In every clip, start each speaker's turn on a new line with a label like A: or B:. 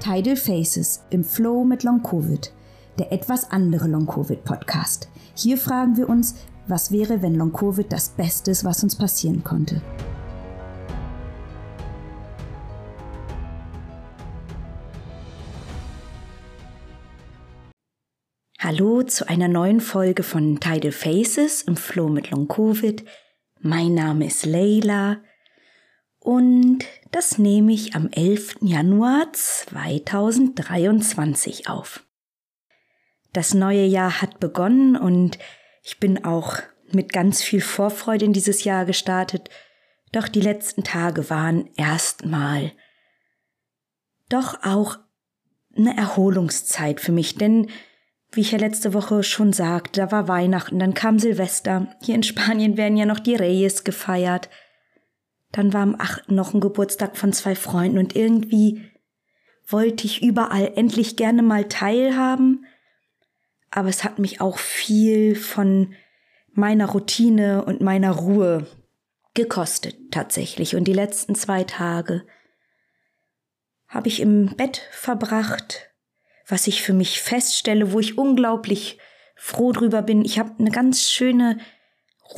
A: Tidal Faces im Flow mit Long Covid, der etwas andere Long Covid Podcast. Hier fragen wir uns, was wäre, wenn Long Covid das Beste ist, was uns passieren konnte. Hallo zu einer neuen Folge von Tidal Faces im Flow mit Long Covid. Mein Name ist Leila und das nehme ich am 11. Januar 2023 auf. Das neue Jahr hat begonnen und ich bin auch mit ganz viel Vorfreude in dieses Jahr gestartet, doch die letzten Tage waren erstmal doch auch eine Erholungszeit für mich, denn wie ich ja letzte Woche schon sagte, da war Weihnachten, dann kam Silvester. Hier in Spanien werden ja noch die Reyes gefeiert. Dann war am 8. noch ein Geburtstag von zwei Freunden und irgendwie wollte ich überall endlich gerne mal teilhaben. Aber es hat mich auch viel von meiner Routine und meiner Ruhe gekostet tatsächlich. Und die letzten zwei Tage habe ich im Bett verbracht, was ich für mich feststelle, wo ich unglaublich froh drüber bin. Ich habe eine ganz schöne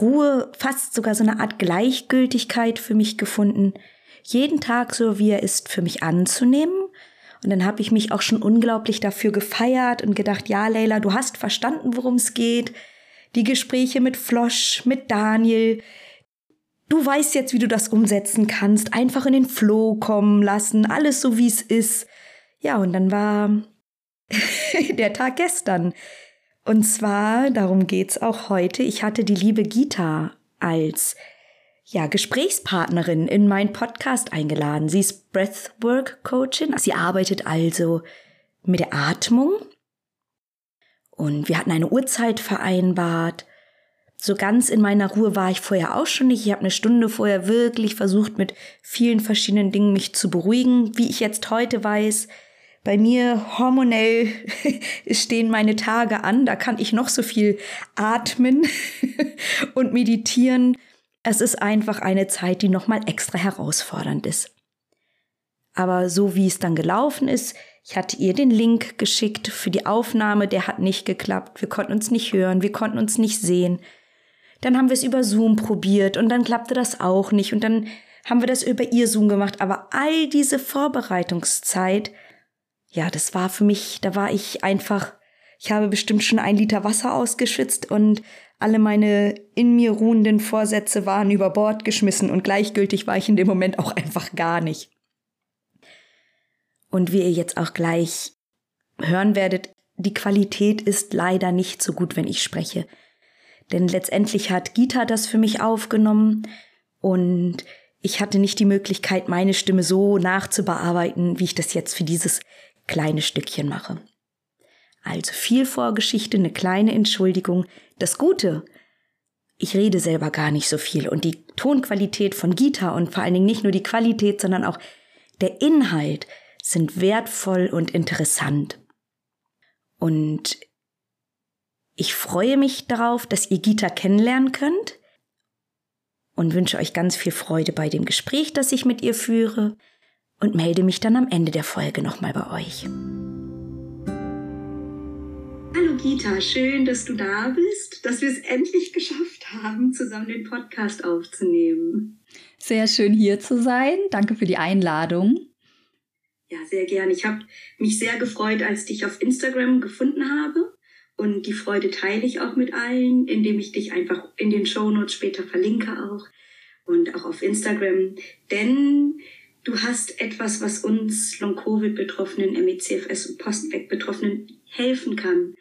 A: Ruhe, fast sogar so eine Art Gleichgültigkeit für mich gefunden, jeden Tag so wie er ist für mich anzunehmen. Und dann habe ich mich auch schon unglaublich dafür gefeiert und gedacht, ja, Leila, du hast verstanden, worum es geht. Die Gespräche mit Flosch, mit Daniel. Du weißt jetzt, wie du das umsetzen kannst. Einfach in den Flow kommen lassen, alles so wie es ist. Ja, und dann war der Tag gestern. Und zwar, darum geht's auch heute, ich hatte die liebe Gita als ja, Gesprächspartnerin in meinen Podcast eingeladen. Sie ist Breathwork Coachin. Sie arbeitet also mit der Atmung. Und wir hatten eine Uhrzeit vereinbart. So ganz in meiner Ruhe war ich vorher auch schon nicht. Ich habe eine Stunde vorher wirklich versucht, mit vielen verschiedenen Dingen mich zu beruhigen. Wie ich jetzt heute weiß, bei mir hormonell stehen meine Tage an, da kann ich noch so viel atmen und meditieren. Es ist einfach eine Zeit, die nochmal extra herausfordernd ist. Aber so wie es dann gelaufen ist, ich hatte ihr den Link geschickt für die Aufnahme, der hat nicht geklappt. Wir konnten uns nicht hören, wir konnten uns nicht sehen. Dann haben wir es über Zoom probiert und dann klappte das auch nicht und dann haben wir das über ihr Zoom gemacht. Aber all diese Vorbereitungszeit ja, das war für mich, da war ich einfach, ich habe bestimmt schon ein Liter Wasser ausgeschwitzt und alle meine in mir ruhenden Vorsätze waren über Bord geschmissen und gleichgültig war ich in dem Moment auch einfach gar nicht. Und wie ihr jetzt auch gleich hören werdet, die Qualität ist leider nicht so gut, wenn ich spreche. Denn letztendlich hat Gita das für mich aufgenommen und ich hatte nicht die Möglichkeit, meine Stimme so nachzubearbeiten, wie ich das jetzt für dieses kleine Stückchen mache. Also viel Vorgeschichte, eine kleine Entschuldigung. Das Gute, ich rede selber gar nicht so viel und die Tonqualität von Gita und vor allen Dingen nicht nur die Qualität, sondern auch der Inhalt sind wertvoll und interessant. Und ich freue mich darauf, dass ihr Gita kennenlernen könnt und wünsche euch ganz viel Freude bei dem Gespräch, das ich mit ihr führe und melde mich dann am Ende der Folge nochmal bei euch.
B: Hallo Gita, schön, dass du da bist, dass wir es endlich geschafft haben, zusammen den Podcast aufzunehmen.
C: Sehr schön hier zu sein. Danke für die Einladung.
B: Ja, sehr gern. Ich habe mich sehr gefreut, als ich dich auf Instagram gefunden habe. Und die Freude teile ich auch mit allen, indem ich dich einfach in den Shownotes später verlinke auch und auch auf Instagram. Denn Du hast etwas, was uns Long-Covid-Betroffenen, MECFS und Postweg-Betroffenen helfen kann.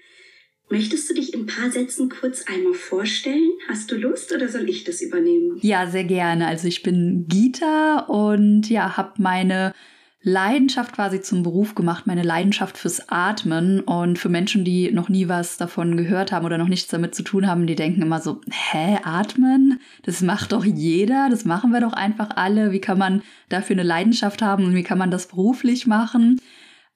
B: Möchtest du dich in ein paar Sätzen kurz einmal vorstellen? Hast du Lust oder soll ich das übernehmen?
C: Ja, sehr gerne. Also ich bin Gita und ja, habe meine Leidenschaft quasi zum Beruf gemacht, meine Leidenschaft fürs Atmen. Und für Menschen, die noch nie was davon gehört haben oder noch nichts damit zu tun haben, die denken immer so, hä, atmen? Das macht doch jeder, das machen wir doch einfach alle. Wie kann man dafür eine Leidenschaft haben und wie kann man das beruflich machen?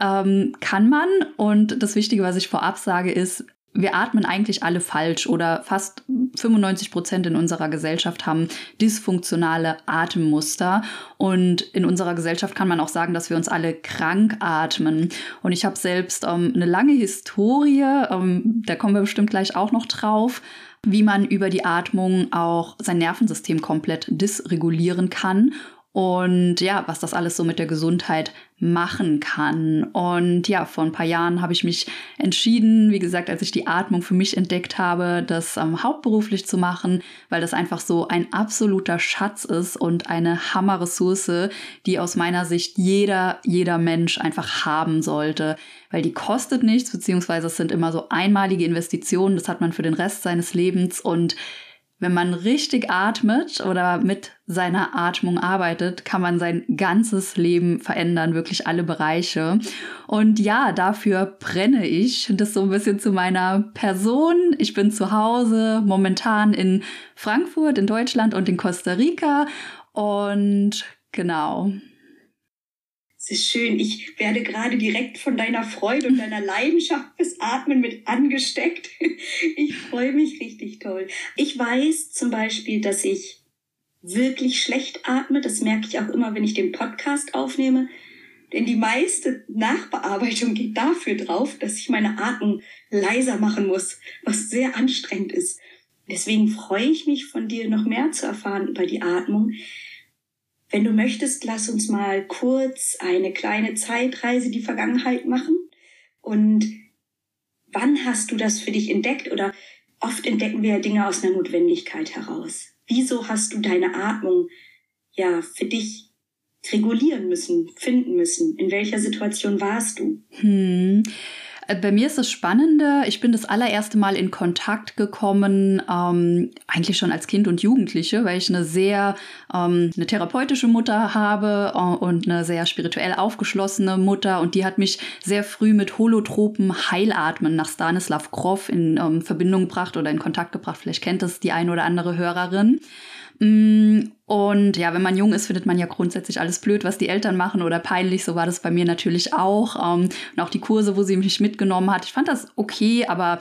C: Ähm, kann man. Und das Wichtige, was ich vorab sage, ist, wir atmen eigentlich alle falsch oder fast 95 Prozent in unserer Gesellschaft haben dysfunktionale Atemmuster. Und in unserer Gesellschaft kann man auch sagen, dass wir uns alle krank atmen. Und ich habe selbst ähm, eine lange Historie, ähm, da kommen wir bestimmt gleich auch noch drauf, wie man über die Atmung auch sein Nervensystem komplett dysregulieren kann und ja, was das alles so mit der Gesundheit machen kann. Und ja, vor ein paar Jahren habe ich mich entschieden, wie gesagt, als ich die Atmung für mich entdeckt habe, das ähm, hauptberuflich zu machen, weil das einfach so ein absoluter Schatz ist und eine Hammerressource, die aus meiner Sicht jeder, jeder Mensch einfach haben sollte, weil die kostet nichts, beziehungsweise es sind immer so einmalige Investitionen, das hat man für den Rest seines Lebens und wenn man richtig atmet oder mit seiner Atmung arbeitet, kann man sein ganzes Leben verändern, wirklich alle Bereiche. Und ja, dafür brenne ich. Das so ein bisschen zu meiner Person. Ich bin zu Hause momentan in Frankfurt, in Deutschland und in Costa Rica. Und genau,
A: es ist schön. Ich werde gerade direkt von deiner Freude und deiner Leidenschaft fürs Atmen mit angesteckt. Ich freue mich richtig toll. Ich weiß zum Beispiel, dass ich wirklich schlecht atme. Das merke ich auch immer, wenn ich den Podcast aufnehme. Denn die meiste Nachbearbeitung geht dafür drauf, dass ich meine Atmung leiser machen muss, was sehr anstrengend ist. Deswegen freue ich mich, von dir noch mehr zu erfahren über die Atmung. Wenn du möchtest, lass uns mal kurz eine kleine Zeitreise die Vergangenheit machen. Und wann hast du das für dich entdeckt? Oder oft entdecken wir ja Dinge aus einer Notwendigkeit heraus. Wieso hast du deine Atmung ja für dich regulieren müssen, finden müssen? In welcher Situation warst du?
C: Hm. Äh, bei mir ist das Spannende, ich bin das allererste Mal in Kontakt gekommen, ähm, eigentlich schon als Kind und Jugendliche, weil ich eine sehr ähm, eine therapeutische Mutter habe äh, und eine sehr spirituell aufgeschlossene Mutter und die hat mich sehr früh mit holotropen Heilatmen nach Stanislav Grof in ähm, Verbindung gebracht oder in Kontakt gebracht. Vielleicht kennt das die eine oder andere Hörerin. Mm, und ja, wenn man jung ist, findet man ja grundsätzlich alles blöd, was die Eltern machen oder peinlich. So war das bei mir natürlich auch. Ähm, und auch die Kurse, wo sie mich mitgenommen hat. Ich fand das okay, aber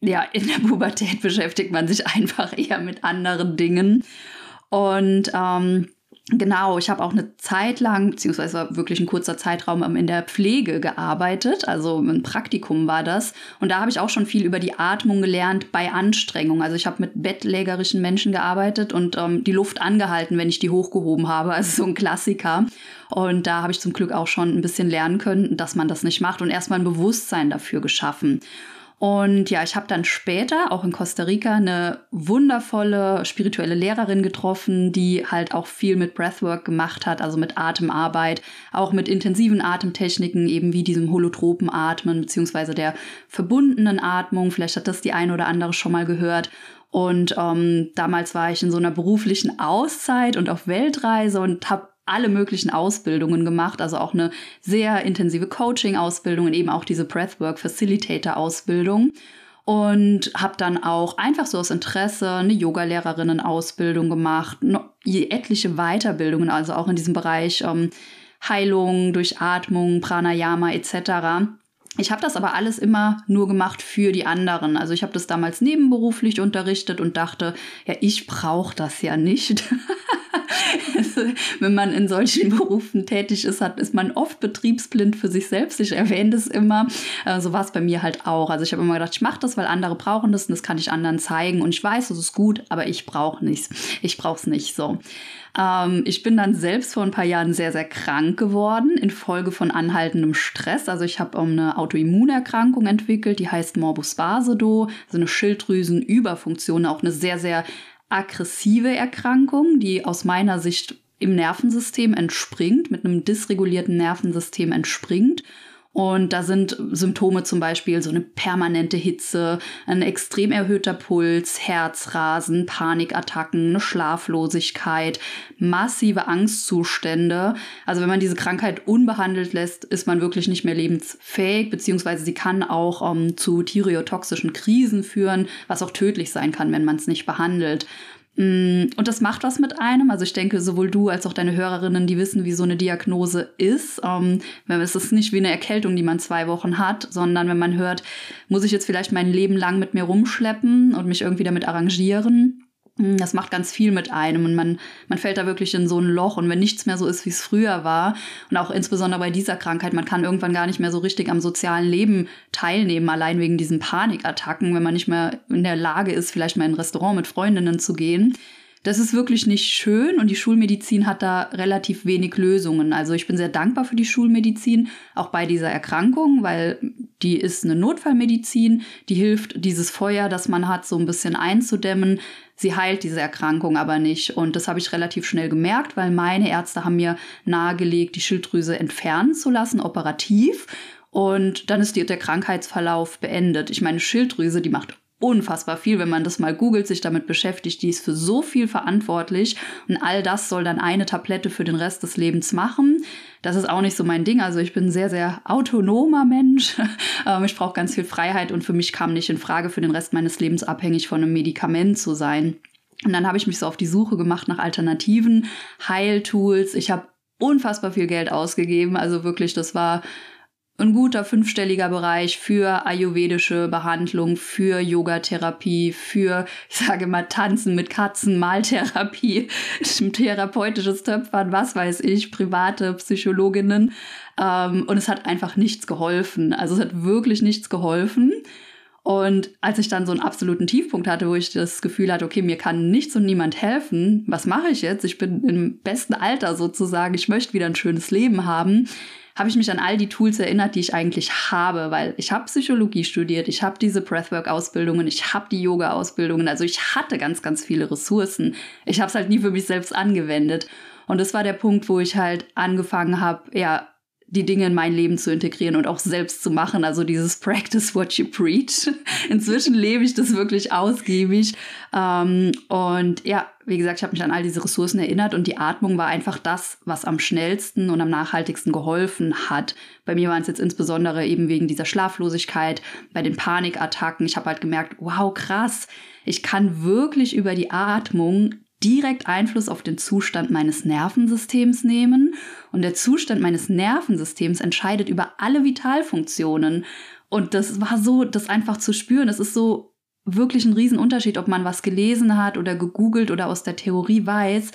C: ja, in der Pubertät beschäftigt man sich einfach eher mit anderen Dingen. Und ähm, Genau, ich habe auch eine Zeit lang, beziehungsweise wirklich ein kurzer Zeitraum in der Pflege gearbeitet, also ein Praktikum war das. Und da habe ich auch schon viel über die Atmung gelernt bei Anstrengung. Also ich habe mit bettlägerischen Menschen gearbeitet und ähm, die Luft angehalten, wenn ich die hochgehoben habe. Also so ein Klassiker. Und da habe ich zum Glück auch schon ein bisschen lernen können, dass man das nicht macht und erstmal ein Bewusstsein dafür geschaffen. Und ja, ich habe dann später auch in Costa Rica eine wundervolle spirituelle Lehrerin getroffen, die halt auch viel mit Breathwork gemacht hat, also mit Atemarbeit, auch mit intensiven Atemtechniken, eben wie diesem holotropen Atmen beziehungsweise der verbundenen Atmung. Vielleicht hat das die eine oder andere schon mal gehört. Und ähm, damals war ich in so einer beruflichen Auszeit und auf Weltreise und habe alle möglichen Ausbildungen gemacht, also auch eine sehr intensive Coaching-Ausbildung und eben auch diese Breathwork Facilitator-Ausbildung. Und habe dann auch einfach so aus Interesse eine Yogalehrerinnen-Ausbildung gemacht, etliche Weiterbildungen, also auch in diesem Bereich ähm, Heilung durch Atmung, Pranayama etc. Ich habe das aber alles immer nur gemacht für die anderen. Also ich habe das damals nebenberuflich unterrichtet und dachte, ja, ich brauche das ja nicht. wenn man in solchen Berufen tätig ist, hat, ist man oft betriebsblind für sich selbst. Ich erwähne das immer. Äh, so war es bei mir halt auch. Also ich habe immer gedacht, ich mache das, weil andere brauchen das und das kann ich anderen zeigen. Und ich weiß, das ist gut, aber ich brauche nichts. Ich brauche es nicht so. Ähm, ich bin dann selbst vor ein paar Jahren sehr, sehr krank geworden infolge von anhaltendem Stress. Also ich habe um, eine Autoimmunerkrankung entwickelt, die heißt Morbus Basedow, also eine Schilddrüsenüberfunktion, auch eine sehr, sehr aggressive Erkrankung, die aus meiner Sicht im Nervensystem entspringt, mit einem dysregulierten Nervensystem entspringt und da sind Symptome zum Beispiel so eine permanente Hitze, ein extrem erhöhter Puls, Herzrasen, Panikattacken, eine Schlaflosigkeit, massive Angstzustände. Also wenn man diese Krankheit unbehandelt lässt, ist man wirklich nicht mehr lebensfähig, beziehungsweise sie kann auch um, ähm, zu thyreotoxischen Krisen führen, was auch tödlich sein kann, wenn man es nicht behandelt. Mm, und das macht was mit einem. Also ich denke, sowohl du als auch deine Hörerinnen, die wissen, wie so eine Diagnose ist. Ähm, es ist nicht wie eine Erkältung, die man zwei Wochen hat, sondern wenn man hört, muss ich jetzt vielleicht mein Leben lang mit mir rumschleppen und mich irgendwie damit arrangieren. Mm, das macht ganz viel mit einem und man, man fällt da wirklich in so ein Loch und wenn nichts mehr so ist, wie es früher war und auch insbesondere bei dieser Krankheit, man kann irgendwann gar nicht mehr so richtig am sozialen Leben teilnehmen, allein wegen diesen Panikattacken, wenn man nicht mehr in der Lage ist, vielleicht mal in ein Restaurant mit Freundinnen zu gehen. Das ist wirklich nicht schön und die Schulmedizin hat da relativ wenig Lösungen. Also ich bin sehr dankbar für die Schulmedizin, auch bei dieser Erkrankung, weil die ist eine Notfallmedizin, die hilft, dieses Feuer, das man hat, so ein bisschen einzudämmen. Sie heilt diese Erkrankung aber nicht. Und das habe ich relativ schnell gemerkt, weil meine Ärzte haben mir nahegelegt, die Schilddrüse entfernen zu lassen, operativ. Und dann ist der Krankheitsverlauf beendet. Ich meine, Schilddrüse, die macht unfassbar viel, wenn man das mal googelt, sich damit beschäftigt. Die ist für so viel verantwortlich und all das soll dann eine Tablette für den Rest des Lebens machen. Das ist auch nicht so mein Ding. Also ich bin ein sehr, sehr autonomer Mensch. Ähm, ich brauche ganz viel Freiheit und für mich kam nicht in Frage, für den Rest meines Lebens abhängig von einem Medikament zu sein. Und dann habe ich mich so auf die Suche gemacht nach alternativen Heiltools. Ich habe unfassbar viel Geld ausgegeben. Also wirklich, das war ein guter fünfstelliger Bereich für ayurvedische Behandlung, für Yogatherapie, für, ich sage mal, Tanzen mit Katzen, Maltherapie, therapeutisches Töpfern, was weiß ich, private Psychologinnen. Ähm, und es hat einfach nichts geholfen. Also es hat wirklich nichts geholfen. Und als ich dann so einen absoluten Tiefpunkt hatte, wo ich das Gefühl hatte, okay, mir kann nichts und niemand helfen, was mache ich jetzt? Ich bin im besten Alter sozusagen, ich möchte wieder ein schönes Leben haben habe ich mich an all die Tools erinnert, die ich eigentlich habe, weil ich habe Psychologie studiert, ich habe diese Breathwork-Ausbildungen, ich habe die Yoga-Ausbildungen, also ich hatte ganz, ganz viele Ressourcen. Ich habe es halt nie für mich selbst angewendet. Und das war der Punkt, wo ich halt angefangen habe, ja, die Dinge in mein Leben zu integrieren und auch selbst zu machen. Also dieses Practice what you preach. Inzwischen lebe ich das wirklich ausgiebig. Ähm, und ja, wie gesagt, ich habe mich an all diese Ressourcen erinnert und die Atmung war einfach das, was am schnellsten und am nachhaltigsten geholfen hat. Bei mir waren es jetzt insbesondere eben wegen dieser Schlaflosigkeit, bei den Panikattacken. Ich habe halt gemerkt, wow, krass, ich kann wirklich über die Atmung direkt Einfluss auf den Zustand meines Nervensystems nehmen und der Zustand meines Nervensystems entscheidet über alle Vitalfunktionen. Und das war so, das einfach zu spüren. Es ist so wirklich ein Riesenunterschied, ob man was gelesen hat oder gegoogelt oder aus der Theorie weiß.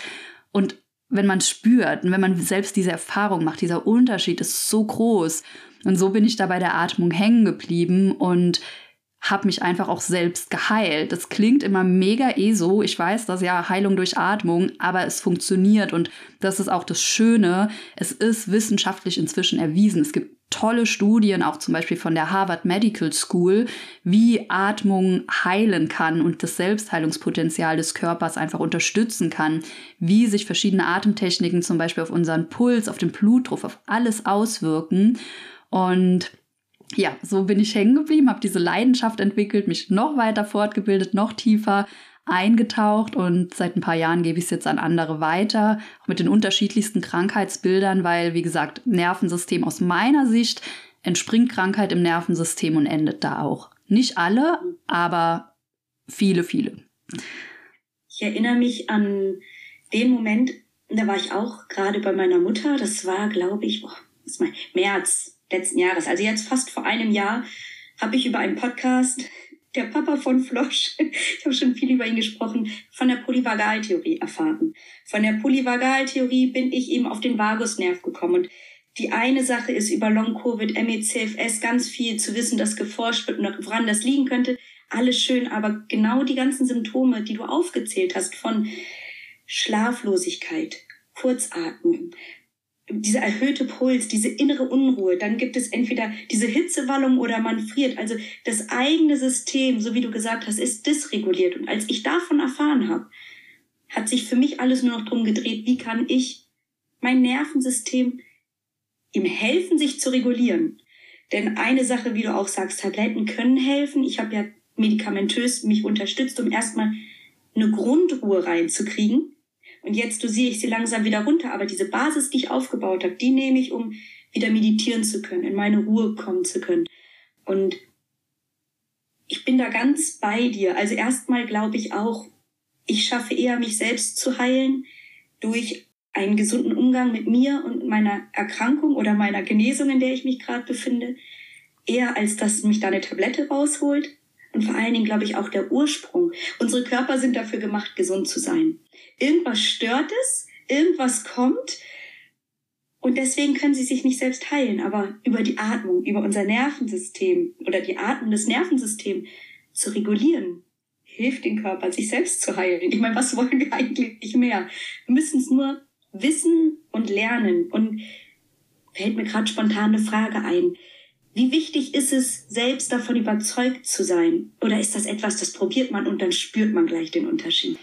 C: Und wenn man spürt und wenn man selbst diese Erfahrung macht, dieser Unterschied ist so groß. Und so bin ich da bei der Atmung hängen geblieben und habe mich einfach auch selbst geheilt. Das klingt immer mega eh so. Ich weiß das ja, Heilung durch Atmung, aber es funktioniert und das ist auch das Schöne. Es ist wissenschaftlich inzwischen erwiesen. Es gibt tolle Studien, auch zum Beispiel von der Harvard Medical School, wie Atmung heilen kann und das Selbstheilungspotenzial des Körpers einfach unterstützen kann, wie sich verschiedene Atemtechniken zum Beispiel auf unseren Puls, auf den Blutdruck, auf alles auswirken. Und ja, so bin ich hängen geblieben, habe diese Leidenschaft entwickelt, mich noch weiter fortgebildet, noch tiefer eingetaucht und seit ein paar Jahren gebe ich es jetzt an andere weiter, auch mit den unterschiedlichsten Krankheitsbildern, weil, wie gesagt, Nervensystem aus meiner Sicht entspringt Krankheit im Nervensystem und endet da auch. Nicht alle, aber viele, viele.
A: Ich erinnere mich an den Moment, da war ich auch gerade bei meiner Mutter, das war, glaube ich, boah, das mein März letzten Jahres, also jetzt fast vor einem Jahr, habe ich über einen Podcast, der Papa von Flosch, ich habe schon viel über ihn gesprochen, von der Polyvagaltheorie erfahren. Von der Polyvagaltheorie bin ich eben auf den Vagusnerv gekommen und die eine Sache ist über Long-Covid, MECFS ganz viel zu wissen, dass geforscht wird und woran das liegen könnte. Alles schön, aber genau die ganzen Symptome, die du aufgezählt hast von Schlaflosigkeit, Kurzatmung, dieser erhöhte Puls, diese innere Unruhe, dann gibt es entweder diese Hitzewallung oder man friert. Also das eigene System, so wie du gesagt hast, ist dysreguliert. Und als ich davon erfahren habe, hat sich für mich alles nur noch drum gedreht, wie kann ich mein Nervensystem ihm helfen, sich zu regulieren. Denn eine Sache, wie du auch sagst, Tabletten können helfen. Ich habe ja medikamentös mich unterstützt, um erstmal eine Grundruhe reinzukriegen und jetzt dosiere ich sie langsam wieder runter. Aber diese Basis, die ich aufgebaut habe, die nehme ich, um wieder meditieren zu können, in meine Ruhe kommen zu können. Und ich bin da ganz bei dir. Also erstmal glaube ich auch, ich schaffe eher, mich selbst zu heilen durch einen gesunden Umgang mit mir und meiner Erkrankung oder meiner Genesung, in der ich mich gerade befinde, eher als dass mich da eine Tablette rausholt. Und vor allen Dingen, glaube ich, auch der Ursprung. Unsere Körper sind dafür gemacht, gesund zu sein. Irgendwas stört es, irgendwas kommt und deswegen können sie sich nicht selbst heilen. Aber über die Atmung, über unser Nervensystem oder die Atmung des Nervensystems zu regulieren, hilft den Körper, sich selbst zu heilen. Ich meine, was wollen wir eigentlich mehr? Wir müssen es nur wissen und lernen. Und fällt mir gerade spontan eine Frage ein. Wie wichtig ist es, selbst davon überzeugt zu sein? Oder ist das etwas, das probiert man und dann spürt man gleich den Unterschied?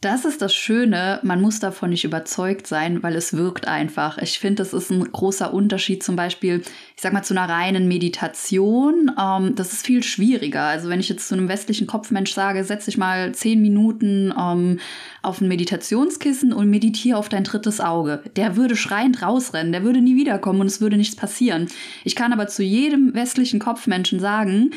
C: Das ist das Schöne, man muss davon nicht überzeugt sein, weil es wirkt einfach. Ich finde, das ist ein großer Unterschied zum Beispiel, ich sag mal, zu einer reinen Meditation. Ähm, das ist viel schwieriger. Also wenn ich jetzt zu einem westlichen Kopfmensch sage, setz dich mal zehn Minuten ähm, auf ein Meditationskissen und meditiere auf dein drittes Auge. Der würde schreiend rausrennen, der würde nie wiederkommen und es würde nichts passieren. Ich kann aber zu jedem westlichen Kopfmenschen sagen,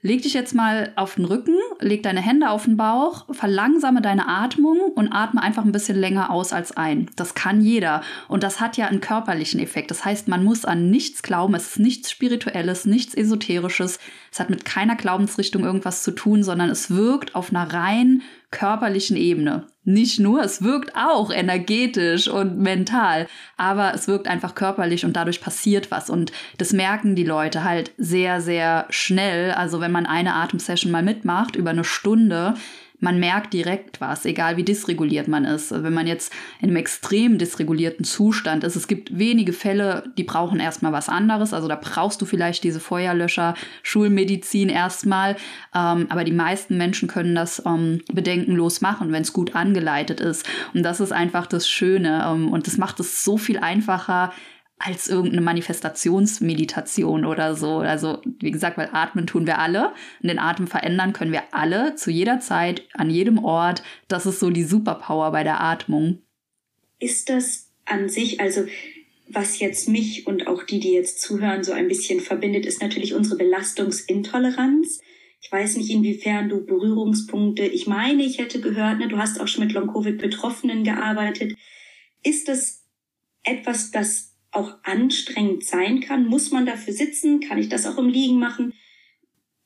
C: Leg dich jetzt mal auf den Rücken, leg deine Hände auf den Bauch, verlangsame deine Atmung und atme einfach ein bisschen länger aus als ein. Das kann jeder. Und das hat ja einen körperlichen Effekt. Das heißt, man muss an nichts glauben. Es ist nichts Spirituelles, nichts Esoterisches. Es hat mit keiner Glaubensrichtung irgendwas zu tun, sondern es wirkt auf einer rein körperlichen Ebene. Nicht nur, es wirkt auch energetisch und mental, aber es wirkt einfach körperlich und dadurch passiert was. Und das merken die Leute halt sehr, sehr schnell. Also wenn man eine Atemsession mal mitmacht über eine Stunde, man merkt direkt was, egal wie dysreguliert man ist. Wenn man jetzt in einem extrem dysregulierten Zustand ist, es gibt wenige Fälle, die brauchen erstmal was anderes. Also da brauchst du vielleicht diese Feuerlöscher, Schulmedizin erstmal. Ähm, aber die meisten Menschen können das ähm, bedenkenlos machen, wenn es gut angeleitet ist. Und das ist einfach das Schöne. Ähm, und das macht es so viel einfacher, als irgendeine Manifestationsmeditation oder so. Also, wie gesagt, weil atmen tun wir alle und den Atem verändern können wir alle zu jeder Zeit, an jedem Ort. Das ist so die Superpower bei der Atmung.
A: Ist das an sich, also was jetzt mich und auch die, die jetzt zuhören, so ein bisschen verbindet, ist natürlich unsere Belastungsintoleranz. Ich weiß nicht, inwiefern du Berührungspunkte, ich meine, ich hätte gehört, ne, du hast auch schon mit Long-Covid-Betroffenen gearbeitet. Ist das etwas, das auch anstrengend sein kann. Muss man dafür sitzen? Kann ich das auch im Liegen machen?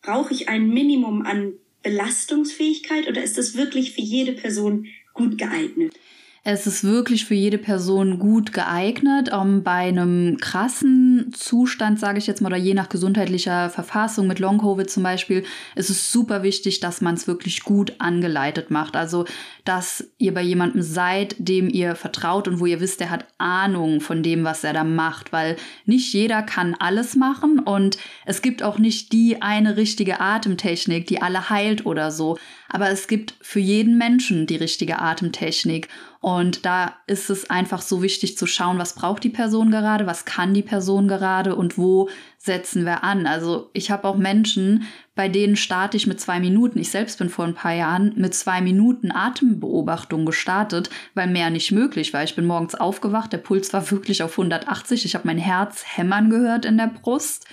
A: Brauche ich ein Minimum an Belastungsfähigkeit oder ist das wirklich für jede Person gut geeignet?
C: Es ist wirklich für jede Person gut geeignet. Um, bei einem krassen Zustand, sage ich jetzt mal, oder je nach gesundheitlicher Verfassung mit Long-Covid zum Beispiel, ist es super wichtig, dass man es wirklich gut angeleitet macht. Also, dass ihr bei jemandem seid, dem ihr vertraut und wo ihr wisst, der hat Ahnung von dem, was er da macht, weil nicht jeder kann alles machen und es gibt auch nicht die eine richtige Atemtechnik, die alle heilt oder so. Aber es gibt für jeden Menschen die richtige Atemtechnik. Und da ist es einfach so wichtig zu schauen, was braucht die Person gerade, was kann die Person gerade und wo setzen wir an. Also ich habe auch Menschen, bei denen starte ich mit zwei Minuten. Ich selbst bin vor ein paar Jahren mit zwei Minuten Atembeobachtung gestartet, weil mehr nicht möglich war. Ich bin morgens aufgewacht, der Puls war wirklich auf 180. Ich habe mein Herz hämmern gehört in der Brust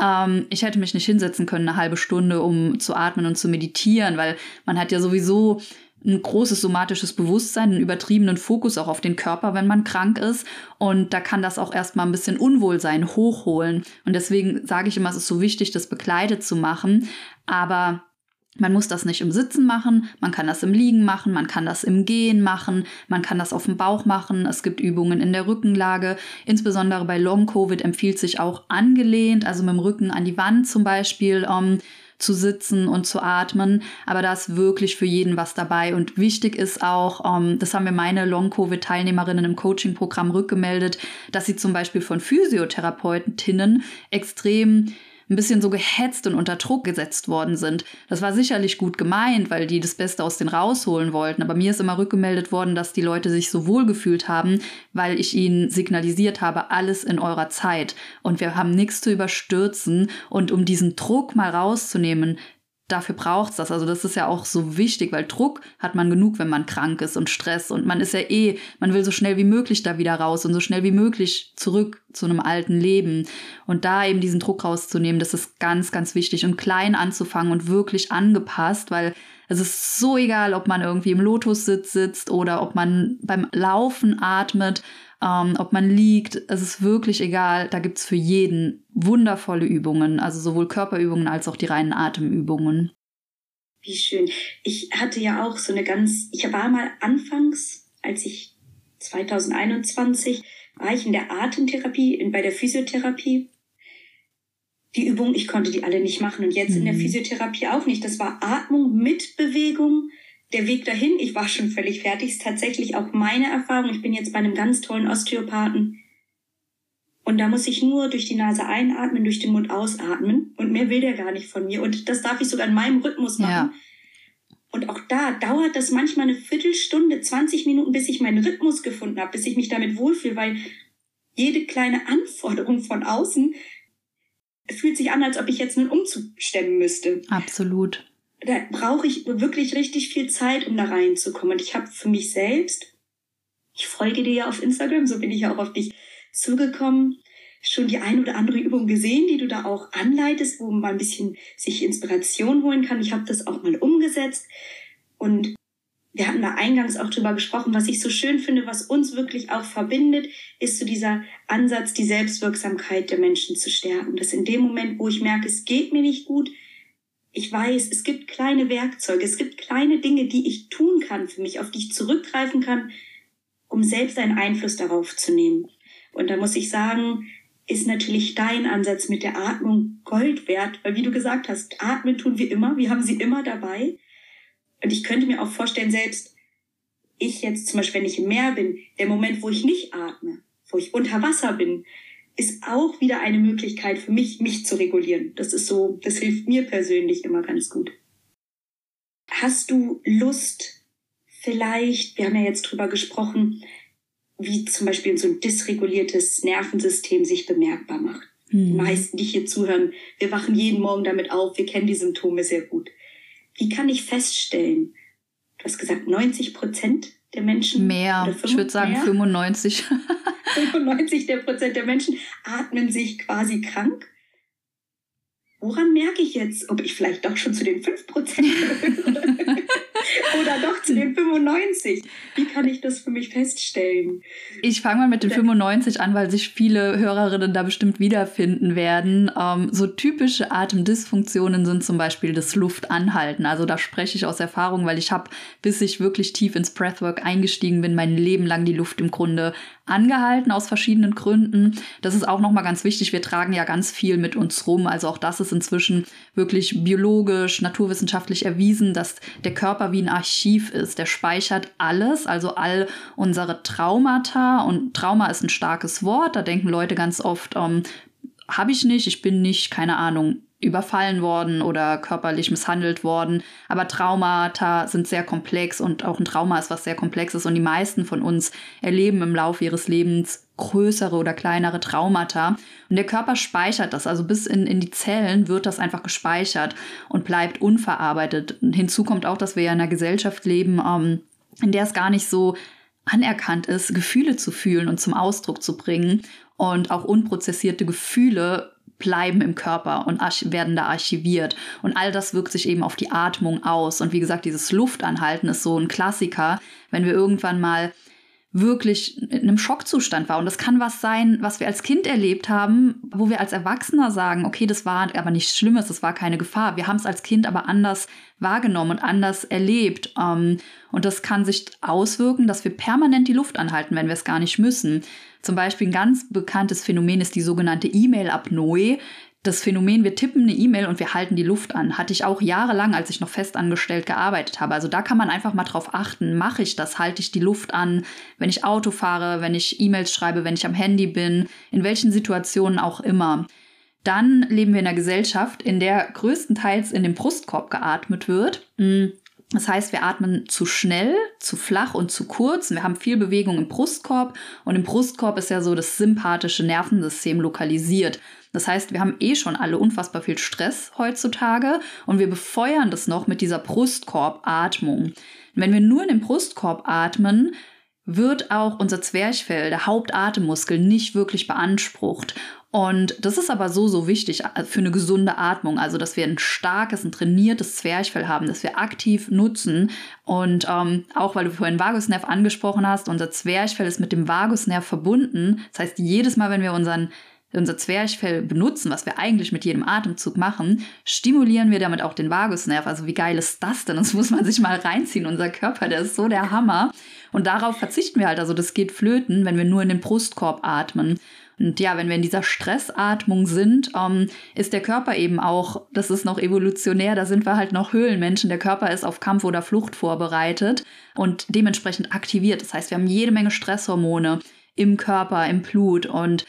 C: ähm, ich hätte mich nicht hinsetzen können, eine halbe Stunde, um zu atmen und zu meditieren, weil man hat ja sowieso ein großes somatisches Bewusstsein, einen übertriebenen Fokus auch auf den Körper, wenn man krank ist. Und da kann das auch erstmal ein bisschen Unwohlsein hochholen. Und deswegen sage ich immer, es ist so wichtig, das begleitet zu machen. Aber man muss das nicht im Sitzen machen, man kann das im Liegen machen, man kann das im Gehen machen, man kann das auf dem Bauch machen. Es gibt Übungen in der Rückenlage. Insbesondere bei Long-Covid empfiehlt sich auch angelehnt, also mit dem Rücken an die Wand zum Beispiel. Um, zu sitzen und zu atmen. Aber da ist wirklich für jeden was dabei. Und wichtig ist auch, ähm, das haben mir meine Long-Covid-Teilnehmerinnen im Coaching-Programm rückgemeldet, dass sie zum Beispiel von Physiotherapeutinnen extrem ein bisschen so gehetzt und unter Druck gesetzt worden sind. Das war sicherlich gut gemeint, weil die das Beste aus denen rausholen wollten. Aber mir ist immer rückgemeldet worden, dass die Leute sich so wohl gefühlt haben, weil ich ihnen signalisiert habe, alles in eurer Zeit. Und wir haben nichts zu überstürzen. Und um diesen Druck mal rauszunehmen, dafür braucht es das. Also das ist ja auch so wichtig, weil Druck hat man genug, wenn man krank ist und Stress. Und man ist ja eh, man will so schnell wie möglich da wieder raus und so schnell wie möglich zurück zu einem alten Leben. Und da eben diesen Druck rauszunehmen, das ist ganz, ganz wichtig. Und klein anzufangen und wirklich angepasst, weil es ist so egal, ob man irgendwie im Lotussitz sitzt oder ob man beim Laufen atmet ähm, ob man liegt, es ist wirklich egal. Da gibt's für jeden wundervolle Übungen, also sowohl Körperübungen als auch die reinen Atemübungen.
A: Wie schön. Ich hatte ja auch so eine ganz, ich war mal anfangs, als ich 2021 war ich in der Atemtherapie, in, bei der Physiotherapie. Die Übung, ich konnte die alle nicht machen und jetzt mhm. in der mhm. Physiotherapie auch nicht. Das war Atmung mit Bewegung der Weg dahin, ich war schon völlig fertig, ist tatsächlich auch meine Erfahrung. Ich bin jetzt bei einem ganz tollen Osteopathen. Und da muss ich nur durch die Nase einatmen, durch den Mund ausatmen. Und mehr will der gar nicht von mir. Und das darf ich sogar in meinem Rhythmus machen. Ja. Und auch da dauert das manchmal eine Viertelstunde, 20 Minuten, bis ich meinen Rhythmus gefunden habe, bis ich mich damit wohlfühle, weil jede kleine Anforderung von außen fühlt sich an, als ob ich jetzt einen Umzug stemmen müsste.
C: Absolut
A: da brauche ich wirklich richtig viel Zeit, um da reinzukommen. Und ich habe für mich selbst, ich folge dir ja auf Instagram, so bin ich ja auch auf dich zugekommen, schon die ein oder andere Übung gesehen, die du da auch anleitest, wo man ein bisschen sich Inspiration holen kann. Ich habe das auch mal umgesetzt und wir hatten da eingangs auch drüber gesprochen, was ich so schön finde, was uns wirklich auch verbindet, ist so dieser Ansatz, die Selbstwirksamkeit der Menschen zu stärken. Dass in dem Moment, wo ich merke, es geht mir nicht gut, ich weiß, es gibt kleine Werkzeuge, es gibt kleine Dinge, die ich tun kann für mich, auf die ich zurückgreifen kann, um selbst einen Einfluss darauf zu nehmen. Und da muss ich sagen, ist natürlich dein Ansatz mit der Atmung Gold wert, weil wie du gesagt hast, atmen tun wir immer, wir haben sie immer dabei. Und ich könnte mir auch vorstellen, selbst ich jetzt zum Beispiel, wenn ich im Meer bin, der Moment, wo ich nicht atme, wo ich unter Wasser bin, ist auch wieder eine Möglichkeit für mich, mich zu regulieren. Das ist so, das hilft mir persönlich immer ganz gut. Hast du Lust, vielleicht, wir haben ja jetzt drüber gesprochen, wie zum Beispiel so ein dysreguliertes Nervensystem sich bemerkbar macht. Mhm. Die meisten, die hier zuhören, wir wachen jeden Morgen damit auf, wir kennen die Symptome sehr gut. Wie kann ich feststellen, du hast gesagt 90 Prozent der Menschen?
C: Mehr, ich würde sagen mehr? 95.
A: 95 der Prozent der Menschen atmen sich quasi krank. Woran merke ich jetzt, ob ich vielleicht doch schon zu den 5 Prozent gehöre? Oder doch zu den 95? Wie kann ich das für mich feststellen?
C: Ich fange mal mit den 95 an, weil sich viele Hörerinnen da bestimmt wiederfinden werden. Ähm, so typische Atemdysfunktionen sind zum Beispiel das Luftanhalten. Also da spreche ich aus Erfahrung, weil ich habe, bis ich wirklich tief ins Breathwork eingestiegen bin, mein Leben lang die Luft im Grunde angehalten aus verschiedenen Gründen. Das ist auch nochmal ganz wichtig. Wir tragen ja ganz viel mit uns rum. Also auch das ist inzwischen wirklich biologisch, naturwissenschaftlich erwiesen, dass der Körper wie ein Archiv ist. Der speichert alles, also all unsere Traumata. Und Trauma ist ein starkes Wort. Da denken Leute ganz oft, ähm, habe ich nicht, ich bin nicht, keine Ahnung, überfallen worden oder körperlich misshandelt worden. Aber Traumata sind sehr komplex und auch ein Trauma ist was sehr komplexes und die meisten von uns erleben im Laufe ihres Lebens größere oder kleinere Traumata. Und der Körper speichert das, also bis in, in die Zellen wird das einfach gespeichert und bleibt unverarbeitet. Und hinzu kommt auch, dass wir ja in einer Gesellschaft leben, ähm, in der es gar nicht so anerkannt ist, Gefühle zu fühlen und zum Ausdruck zu bringen. Und auch unprozessierte Gefühle bleiben im Körper und werden da archiviert. Und all das wirkt sich eben auf die Atmung aus. Und wie gesagt, dieses Luftanhalten ist so ein Klassiker, wenn wir irgendwann mal wirklich in einem Schockzustand war. Und das kann was sein, was wir als Kind erlebt haben, wo wir als Erwachsener sagen, okay, das war aber nichts Schlimmes, das war keine Gefahr. Wir haben es als Kind aber anders wahrgenommen und anders erlebt. Ähm, und das kann sich auswirken, dass wir permanent die Luft anhalten, wenn wir es gar nicht müssen. Zum Beispiel ein ganz bekanntes Phänomen ist die sogenannte E-Mail-Apnoe das Phänomen, wir tippen eine E-Mail und wir halten die Luft an, hatte ich auch jahrelang, als ich noch festangestellt gearbeitet habe. Also da kann man einfach mal drauf achten, mache ich das, halte ich die Luft an, wenn ich Auto fahre, wenn ich E-Mails schreibe, wenn ich am Handy bin, in welchen Situationen auch immer. Dann leben wir in einer Gesellschaft, in der größtenteils in den Brustkorb geatmet wird. Hm, Das heißt, wir atmen zu schnell, zu flach und zu kurz. Wir haben viel Bewegung im Brustkorb und im Brustkorb ist ja so das sympathische Nervensystem lokalisiert. Das heißt, wir haben eh schon alle unfassbar viel Stress heutzutage und wir befeuern das noch mit dieser Brustkorbatmung. Wenn wir nur in den Brustkorb atmen, wird auch unser Zwerchfell, der Hauptatemmuskel, nicht wirklich beansprucht. Und das ist aber so, so wichtig äh, für eine gesunde Atmung. Also, dass wir ein starkes, ein trainiertes Zwerchfell haben, das wir aktiv nutzen. Und ähm, auch weil du vorhin Vagusnerv angesprochen hast, unser Zwerchfell ist mit dem Vagusnerv verbunden. Das heißt, jedes Mal, wenn wir unseren unser Zwerchfell benutzen, was wir eigentlich mit jedem Atemzug machen, stimulieren wir damit auch den Vagusnerv. Also wie geil ist das denn? Das muss man sich mal reinziehen. Unser Körper, der ist so der Hammer. Und darauf verzichten wir halt. Also das geht flöten, wenn wir nur in den Brustkorb atmen. Und ja, wenn wir in dieser Stressatmung sind, ähm, ist der Körper eben auch, das ist noch evolutionär, da sind wir halt noch Höhlenmenschen. Der Körper ist auf Kampf oder Flucht vorbereitet und dementsprechend aktiviert. Das heißt, wir haben jede Menge Stresshormone im Körper, im Blut und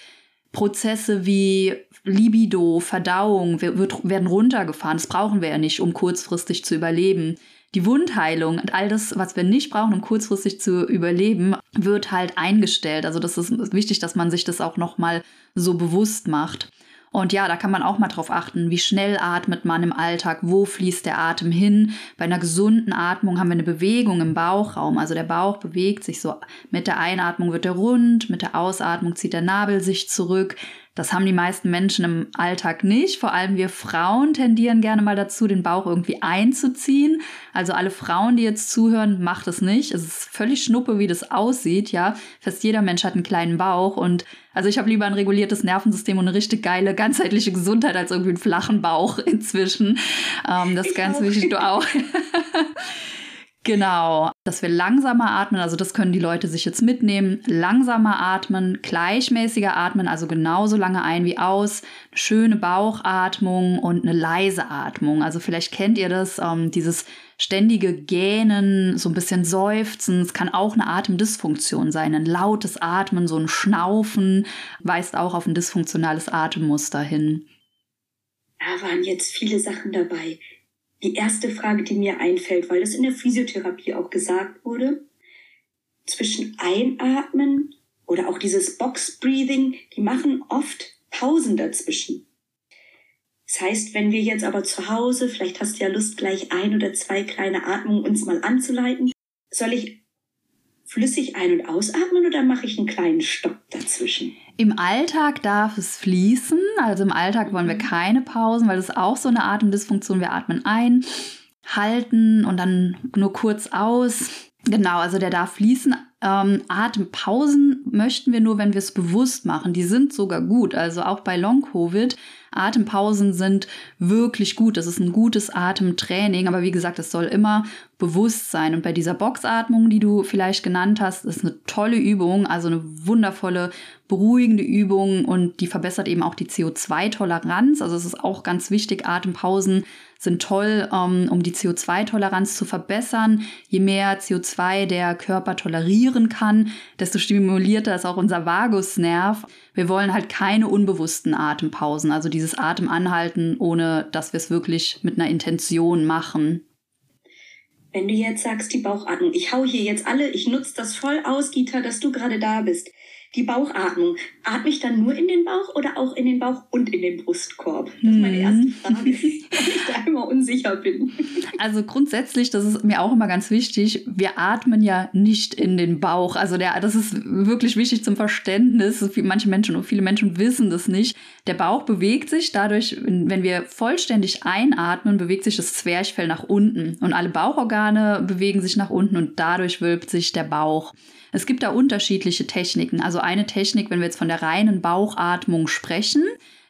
C: Prozesse wie Libido, Verdauung wird, werden runtergefahren. Das brauchen wir ja nicht, um kurzfristig zu überleben die Wundheilung und all das, was wir nicht brauchen, um kurzfristig zu überleben, wird halt eingestellt. Also das ist wichtig, dass man sich das auch nochmal so bewusst macht. Und ja, da kann man auch mal drauf achten, wie schnell atmet man im Alltag, wo fließt der Atem hin. Bei einer gesunden Atmung haben wir eine Bewegung im Bauchraum, also der Bauch bewegt sich so. Mit der Einatmung wird er rund, mit der Ausatmung zieht der Nabel sich zurück. Das haben die meisten Menschen im Alltag nicht. Vor allem wir Frauen tendieren gerne mal dazu, den Bauch irgendwie einzuziehen. Also alle Frauen, die jetzt zuhören, macht es nicht. Es ist völlig schnuppe, wie das aussieht, ja. Fast jeder Mensch hat einen kleinen Bauch und also ich habe lieber ein reguliertes Nervensystem und eine richtig geile ganzheitliche Gesundheit als irgendwie einen flachen Bauch inzwischen. Ähm, das ist ganz wichtig, du auch. Genau, dass wir langsamer atmen, also das können die Leute sich jetzt mitnehmen. Langsamer atmen, gleichmäßiger atmen, also genauso lange ein wie aus. Eine schöne Bauchatmung und eine leise Atmung. Also vielleicht kennt ihr das, ähm, dieses ständige Gähnen, so ein bisschen Seufzen. Es kann auch eine Atemdysfunktion sein. Ein lautes Atmen, so ein Schnaufen weist auch auf ein dysfunktionales Atemmuster hin.
A: Da waren jetzt viele Sachen dabei die erste Frage, die mir einfällt, weil das in der Physiotherapie auch gesagt wurde, zwischen Einatmen oder auch dieses Box Breathing, die machen oft Pausen dazwischen. Das heißt, wenn wir jetzt aber zu Hause, vielleicht hast du ja Lust, gleich ein oder zwei kleine Atmungen uns mal anzuleiten, soll ich flüssig ein- und ausatmen oder mache ich einen kleinen Stopp dazwischen?
C: Im Alltag darf es fließen. Also im Alltag wollen wir mhm. keine Pausen, weil das ist auch so eine Atemdysfunktion. Wir atmen ein, halten und dann nur kurz aus. Genau, also der darf fließen. Ähm, Atempausen möchten wir nur, wenn wir es bewusst machen. Die sind sogar gut. Also auch bei Long-Covid Atempausen sind wirklich gut. Das ist ein gutes Atemtraining. Aber wie gesagt, es soll immer bewusst sein. Und bei dieser Boxatmung, die du vielleicht genannt hast, ist eine tolle Übung, also eine wundervolle, beruhigende Übung und die verbessert eben auch die CO2-Toleranz. Also es ist auch ganz wichtig, Atempausen sind toll, um, ähm, um die CO2-Toleranz zu verbessern. Je mehr CO2 der Körper tolerieren kann, desto stimulierter ist auch unser Vagusnerv. Wir wollen halt keine unbewussten Atempausen, also dieses Atemanhalten, ohne dass wir es wirklich mit einer Intention machen.
A: Wenn du jetzt sagst, die Bauchatmung, ich hau hier jetzt alle, ich nutze das voll aus, Gita, dass du gerade da bist die Bauchatmung. Atme ich dann nur in den Bauch oder auch in den Bauch und in den Brustkorb? Das ist meine hm. erste Frage, weil ich da immer unsicher bin.
C: Also grundsätzlich, das ist mir auch immer ganz wichtig, wir atmen ja nicht in den Bauch. Also der, das ist wirklich wichtig zum Verständnis. Manche Menschen und viele Menschen wissen das nicht. Der Bauch bewegt sich dadurch, wenn wir vollständig einatmen, bewegt sich das Zwerchfell nach unten und alle Bauchorgane bewegen sich nach unten und dadurch wölbt sich der Bauch. Es gibt da unterschiedliche Techniken. Also eine Technik, wenn wir jetzt von der reinen Bauchatmung sprechen,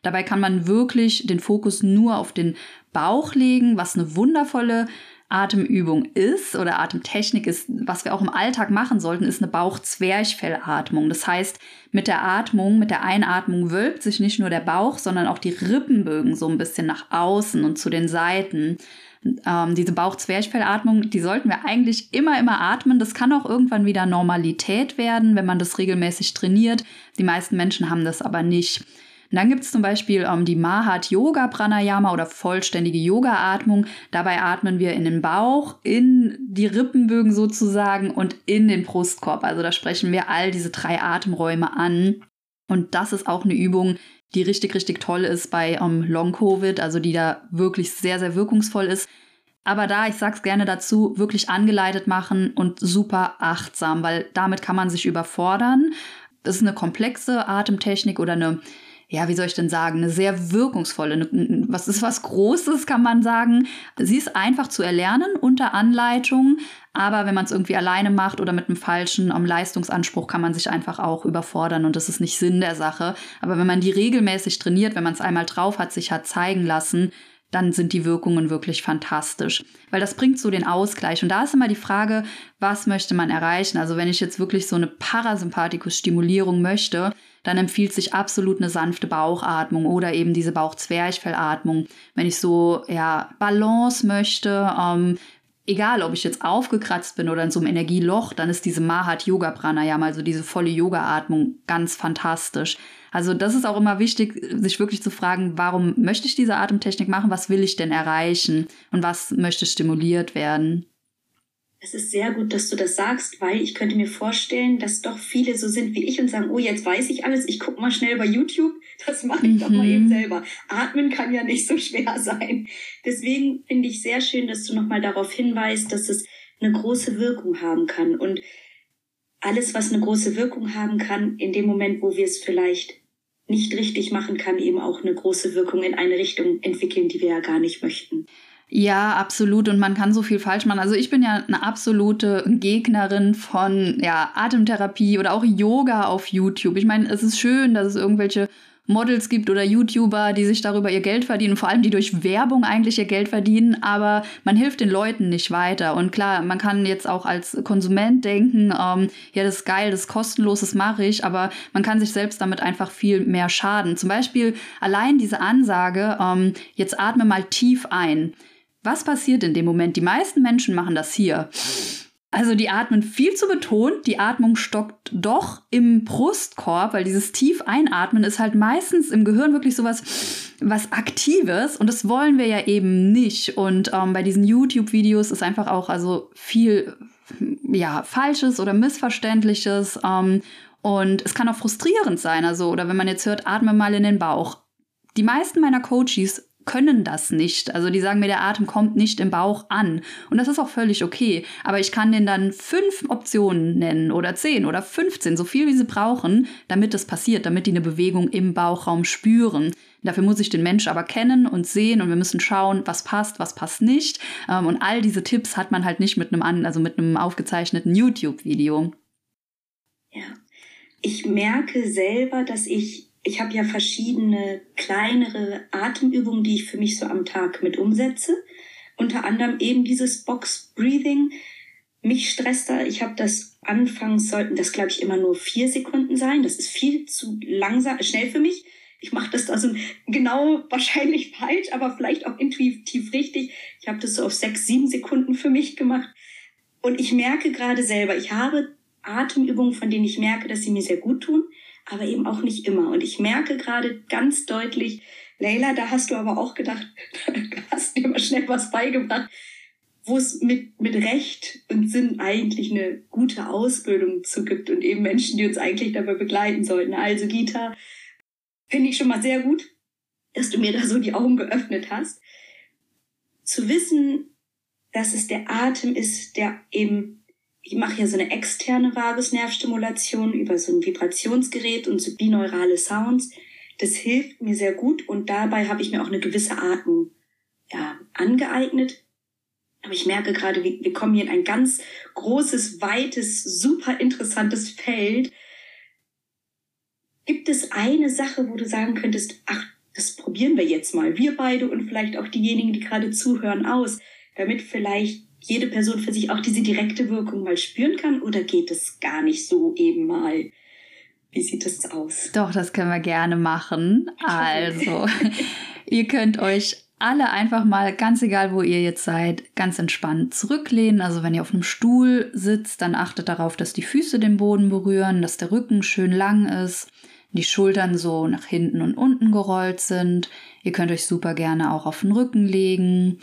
C: dabei kann man wirklich den Fokus nur auf den Bauch legen, was eine wundervolle Atemübung ist oder Atemtechnik ist, was wir auch im Alltag machen sollten, ist eine Bauchzwerchfellatmung. Das heißt, mit der Atmung, mit der Einatmung wölbt sich nicht nur der Bauch, sondern auch die Rippenbögen so ein bisschen nach außen und zu den Seiten ähm, diese Bauch-Zwerchfellatmung, die sollten wir eigentlich immer, immer atmen. Das kann auch irgendwann wieder Normalität werden, wenn man das regelmäßig trainiert. Die meisten Menschen haben das aber nicht. Und dann gibt es zum Beispiel ähm, die Mahat Yoga Pranayama oder vollständige Yoga-Atmung. Dabei atmen wir in den Bauch, in die Rippenbögen sozusagen und in den Brustkorb. Also da sprechen wir all diese drei Atemräume an. Und das ist auch eine Übung, die richtig, richtig toll ist bei ähm, Long-Covid, also die da wirklich sehr, sehr wirkungsvoll ist. Aber da, ich sag's gerne dazu, wirklich angeleitet machen und super achtsam, weil damit kann man sich überfordern. Das ist eine komplexe Atemtechnik oder eine ja, wie soll ich denn sagen, eine sehr wirkungsvolle, eine, was ist was Großes, kann man sagen. Sie ist einfach zu erlernen unter Anleitung, aber wenn man es irgendwie alleine macht oder mit einem falschen um, Leistungsanspruch, kann man sich einfach auch überfordern und das ist nicht Sinn der Sache. Aber wenn man die regelmäßig trainiert, wenn man es einmal drauf hat, sich hat zeigen lassen, dann sind die Wirkungen wirklich fantastisch. Weil das bringt so den Ausgleich. Und da ist immer die Frage, was möchte man erreichen? Also wenn ich jetzt wirklich so eine Parasympathikus-Stimulierung möchte, dann empfiehlt sich absolut eine sanfte Bauchatmung oder eben diese Bauchzwerchfellatmung. Wenn ich so, ja, Balance möchte, ähm, egal ob ich jetzt aufgekratzt bin oder in so einem Energieloch, dann ist diese Mahat Yoga Pranayama, also diese volle Yoga-Atmung, ganz fantastisch. Also das ist auch immer wichtig, sich wirklich zu fragen, warum möchte ich diese Atemtechnik machen? Was will ich denn erreichen? Und was möchte stimuliert werden?
A: Es ist sehr gut, dass du das sagst, weil ich könnte mir vorstellen, dass doch viele so sind wie ich und sagen, oh, jetzt weiß ich alles, ich gucke mal schnell bei YouTube, das mache ich mhm. doch mal eben mhm. selber. Atmen kann ja nicht so schwer sein. Deswegen finde ich sehr schön, dass du nochmal darauf hinweist, dass es eine große Wirkung haben kann. Und alles, was eine große Wirkung haben kann, in dem Moment, wo wir es vielleicht nicht richtig machen, kann eben auch eine große Wirkung in eine Richtung entwickeln, die wir ja gar nicht möchten.
C: Ja, absolut. Und man kann so viel falsch machen. Also ich bin ja eine absolute Gegnerin von ja, Atemtherapie oder auch Yoga auf YouTube. Ich meine, es ist schön, dass es irgendwelche Models gibt oder YouTuber, die sich darüber ihr Geld verdienen, vor allem die durch Werbung eigentlich ihr Geld verdienen, aber man hilft den Leuten nicht weiter. Und klar, man kann jetzt auch als Konsument denken, ähm, ja, das ist geil, das ist kostenlos, das mache ich, aber man kann sich selbst damit einfach viel mehr schaden. Zum Beispiel allein diese Ansage, ähm, jetzt atme mal tief ein. Was passiert in dem Moment? Die meisten Menschen machen das hier. Also die atmen viel zu betont, die Atmung stockt doch im Brustkorb, weil dieses tief einatmen ist halt meistens im Gehirn wirklich sowas was Aktives und das wollen wir ja eben nicht. Und ähm, bei diesen YouTube-Videos ist einfach auch also viel ja Falsches oder Missverständliches ähm, und es kann auch frustrierend sein. Also oder wenn man jetzt hört, atme mal in den Bauch. Die meisten meiner Coaches können das nicht. Also die sagen mir, der Atem kommt nicht im Bauch an. Und das ist auch völlig okay. Aber ich kann denen dann fünf Optionen nennen oder zehn oder 15, so viel wie sie brauchen, damit das passiert, damit die eine Bewegung im Bauchraum spüren. Dafür muss ich den Mensch aber kennen und sehen und wir müssen schauen, was passt, was passt nicht. Ähm, und all diese Tipps hat man halt nicht mit einem, also mit einem aufgezeichneten YouTube-Video.
A: Ja. Ich merke selber, dass ich ich habe ja verschiedene kleinere Atemübungen, die ich für mich so am Tag mit umsetze. Unter anderem eben dieses Box Breathing. Mich stresst da, ich habe das anfangs, sollten das glaube ich immer nur vier Sekunden sein. Das ist viel zu langsam, schnell für mich. Ich mache das also genau wahrscheinlich falsch, aber vielleicht auch intuitiv richtig. Ich habe das so auf sechs, sieben Sekunden für mich gemacht. Und ich merke gerade selber, ich habe Atemübungen, von denen ich merke, dass sie mir sehr gut tun aber eben auch nicht immer. Und ich merke gerade ganz deutlich, Leila, da hast du aber auch gedacht, da hast dir mal schnell was beigebracht, wo es mit, mit Recht und Sinn eigentlich eine gute Ausbildung zu gibt und eben Menschen, die uns eigentlich dabei begleiten sollten. Also Gita, finde ich schon mal sehr gut, dass du mir da so die Augen geöffnet hast. Zu wissen, dass es der Atem ist, der eben ich mache hier so eine externe Vagusnervstimulation über so ein Vibrationsgerät und so binaurale Sounds. Das hilft mir sehr gut und dabei habe ich mir auch eine gewisse Atmung ja, angeeignet. Aber ich merke gerade, wir, wir kommen hier in ein ganz großes, weites, super interessantes Feld. Gibt es eine Sache, wo du sagen könntest, ach, das probieren wir jetzt mal, wir beide und vielleicht auch diejenigen, die gerade zuhören, aus, damit vielleicht jede Person für sich auch diese direkte Wirkung mal spüren kann oder geht es gar nicht so eben mal? Wie sieht es aus?
C: Doch, das können wir gerne machen. Also, ihr könnt euch alle einfach mal, ganz egal wo ihr jetzt seid, ganz entspannt zurücklehnen. Also wenn ihr auf einem Stuhl sitzt, dann achtet darauf, dass die Füße den Boden berühren, dass der Rücken schön lang ist, die Schultern so nach hinten und unten gerollt sind. Ihr könnt euch super gerne auch auf den Rücken legen.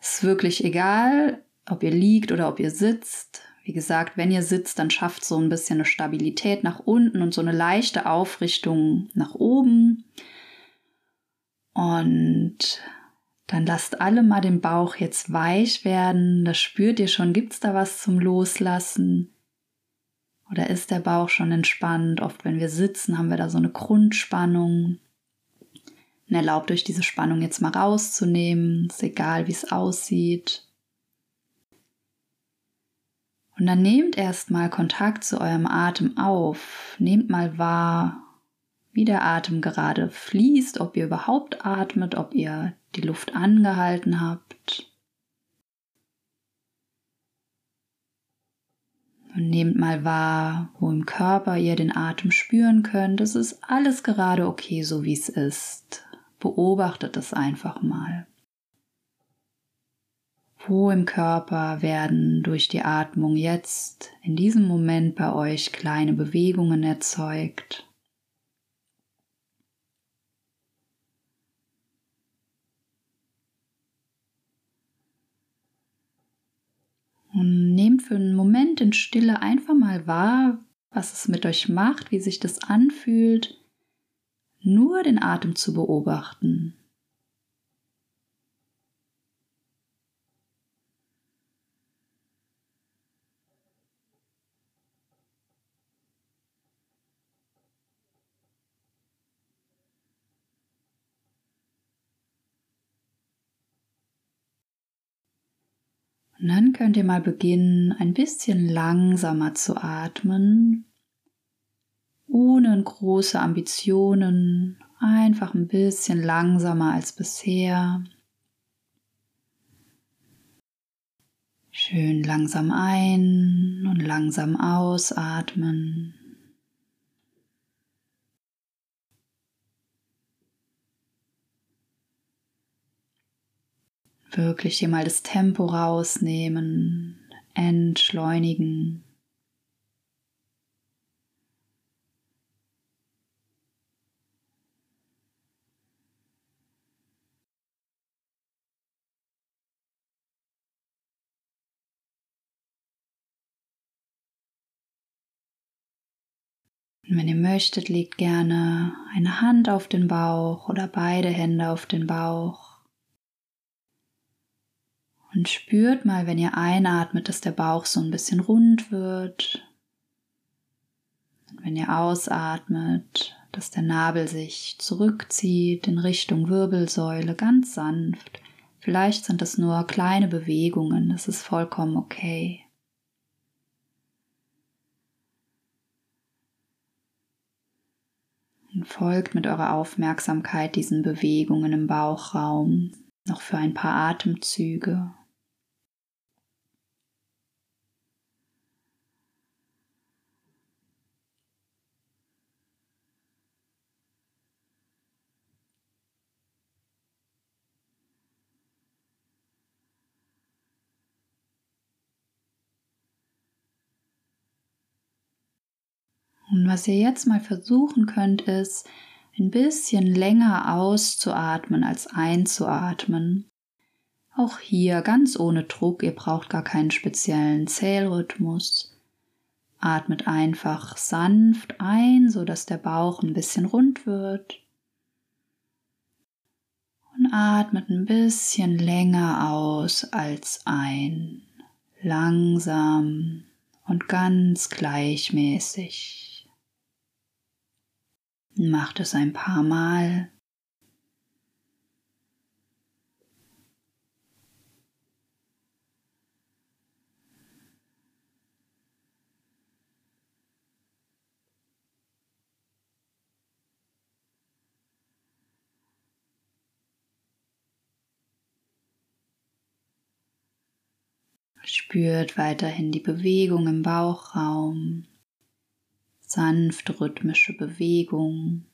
C: Ist wirklich egal, ob ihr liegt oder ob ihr sitzt. Wie gesagt, wenn ihr sitzt, dann schafft so ein bisschen eine Stabilität nach unten und so eine leichte Aufrichtung nach oben. Und dann lasst alle mal den Bauch jetzt weich werden. Das spürt ihr schon. Gibt es da was zum Loslassen? Oder ist der Bauch schon entspannt? Oft, wenn wir sitzen, haben wir da so eine Grundspannung. Und erlaubt euch diese Spannung jetzt mal rauszunehmen. Ist egal, wie es aussieht. Und dann nehmt erstmal Kontakt zu eurem Atem auf. Nehmt mal wahr, wie der Atem gerade fließt, ob ihr überhaupt atmet, ob ihr die Luft angehalten habt. Und nehmt mal wahr, wo im Körper ihr den Atem spüren könnt. Es ist alles gerade okay, so wie es ist. Beobachtet es einfach mal. Wo im Körper werden durch die Atmung jetzt in diesem Moment bei euch kleine Bewegungen erzeugt? Und nehmt für einen Moment in Stille einfach mal wahr, was es mit euch macht, wie sich das anfühlt, nur den Atem zu beobachten. Und dann könnt ihr mal beginnen, ein bisschen langsamer zu atmen, ohne große Ambitionen, einfach ein bisschen langsamer als bisher. Schön langsam ein und langsam ausatmen. Wirklich hier mal das Tempo rausnehmen, entschleunigen. Und wenn ihr möchtet, legt gerne eine Hand auf den Bauch oder beide Hände auf den Bauch. Und spürt mal, wenn ihr einatmet, dass der Bauch so ein bisschen rund wird. Und wenn ihr ausatmet, dass der Nabel sich zurückzieht in Richtung Wirbelsäule, ganz sanft. Vielleicht sind es nur kleine Bewegungen, das ist vollkommen okay. Folgt mit eurer Aufmerksamkeit diesen Bewegungen im Bauchraum noch für ein paar Atemzüge. Und was ihr jetzt mal versuchen könnt, ist ein bisschen länger auszuatmen als einzuatmen. Auch hier ganz ohne Druck, ihr braucht gar keinen speziellen Zählrhythmus. Atmet einfach sanft ein, so dass der Bauch ein bisschen rund wird. Und atmet ein bisschen länger aus als ein. Langsam und ganz gleichmäßig. Macht es ein paar Mal. Spürt weiterhin die Bewegung im Bauchraum sanft rhythmische Bewegung.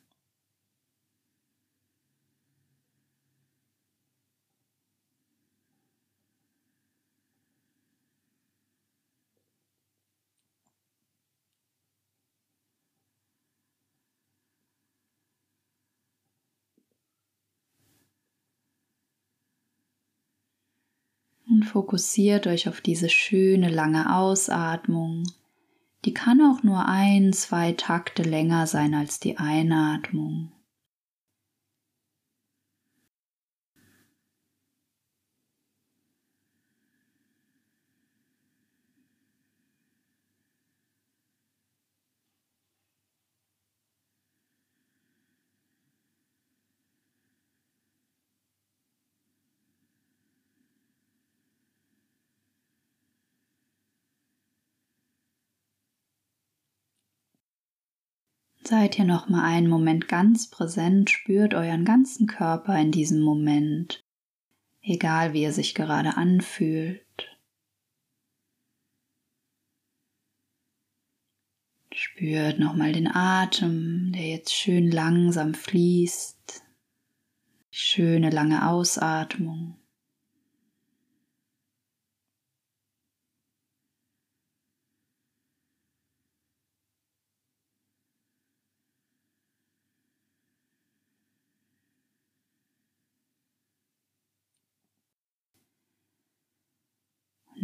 C: Und fokussiert euch auf diese schöne lange Ausatmung die kann auch nur ein, zwei Takte länger sein als die Einatmung. Seid ihr noch mal einen Moment ganz präsent, spürt euren ganzen Körper in diesem Moment, egal wie er sich gerade anfühlt. Spürt noch mal den Atem, der jetzt schön langsam fließt. Schöne lange Ausatmung.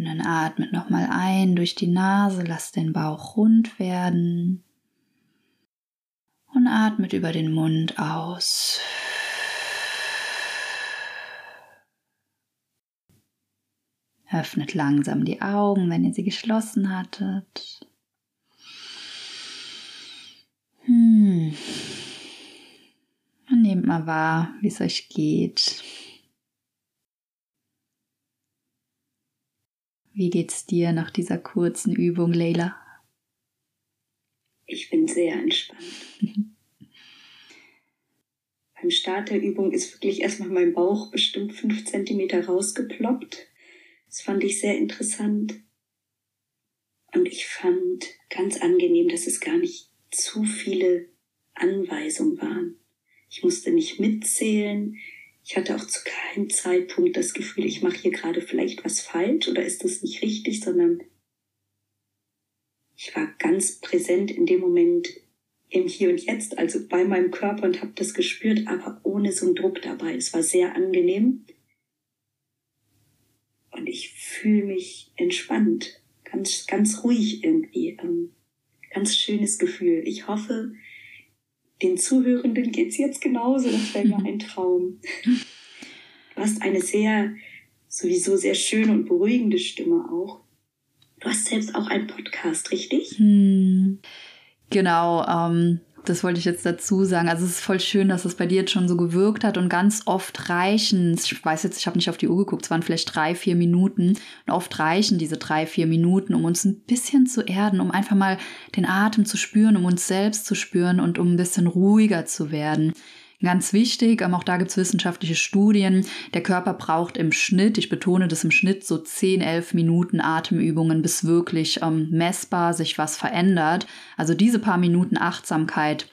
C: Dann atmet nochmal ein durch die Nase, lasst den Bauch rund werden und atmet über den Mund aus. Öffnet langsam die Augen, wenn ihr sie geschlossen hattet. Hm. Und nehmt mal wahr, wie es euch geht. Wie geht's dir nach dieser kurzen Übung, Leila?
A: Ich bin sehr entspannt. Beim Start der Übung ist wirklich erstmal mein Bauch bestimmt fünf Zentimeter rausgeploppt. Das fand ich sehr interessant. Und ich fand ganz angenehm, dass es gar nicht zu viele Anweisungen waren. Ich musste nicht mitzählen. Ich hatte auch zu keinem Zeitpunkt das Gefühl, ich mache hier gerade vielleicht was falsch oder ist das nicht richtig, sondern ich war ganz präsent in dem Moment im Hier und Jetzt, also bei meinem Körper und habe das gespürt, aber ohne so einen Druck dabei. Es war sehr angenehm und ich fühle mich entspannt, ganz, ganz ruhig irgendwie. Ähm, ganz schönes Gefühl. Ich hoffe, den Zuhörenden geht es jetzt genauso. Das wäre mir ein Traum. Du hast eine sehr, sowieso sehr schöne und beruhigende Stimme auch. Du hast selbst auch einen Podcast, richtig?
C: Hm. Genau, ähm, das wollte ich jetzt dazu sagen. Also es ist voll schön, dass es bei dir jetzt schon so gewirkt hat und ganz oft reichen, ich weiß jetzt, ich habe nicht auf die Uhr geguckt, es waren vielleicht drei, vier Minuten und oft reichen diese drei, vier Minuten, um uns ein bisschen zu erden, um einfach mal den Atem zu spüren, um uns selbst zu spüren und um ein bisschen ruhiger zu werden. Ganz wichtig, ähm, auch da gibt es wissenschaftliche Studien, der Körper braucht im Schnitt, ich betone das im Schnitt, so 10, 11 Minuten Atemübungen, bis wirklich ähm, messbar sich was verändert. Also diese paar Minuten Achtsamkeit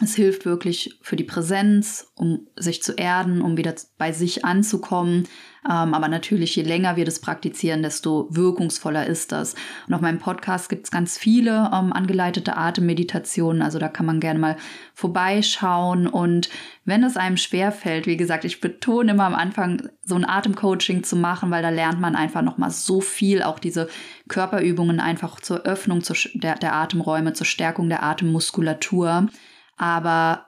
C: es hilft wirklich für die Präsenz, um sich zu erden, um wieder bei sich anzukommen. Ähm, aber natürlich, je länger wir das praktizieren, desto wirkungsvoller ist das. Und auf meinem Podcast gibt es ganz viele ähm, angeleitete Atemmeditationen. Also da kann man gerne mal vorbeischauen. Und wenn es einem schwerfällt, wie gesagt, ich betone immer am Anfang, so ein Atemcoaching zu machen, weil da lernt man einfach nochmal so viel, auch diese Körperübungen einfach zur Öffnung zur, der, der Atemräume, zur Stärkung der Atemmuskulatur. Aber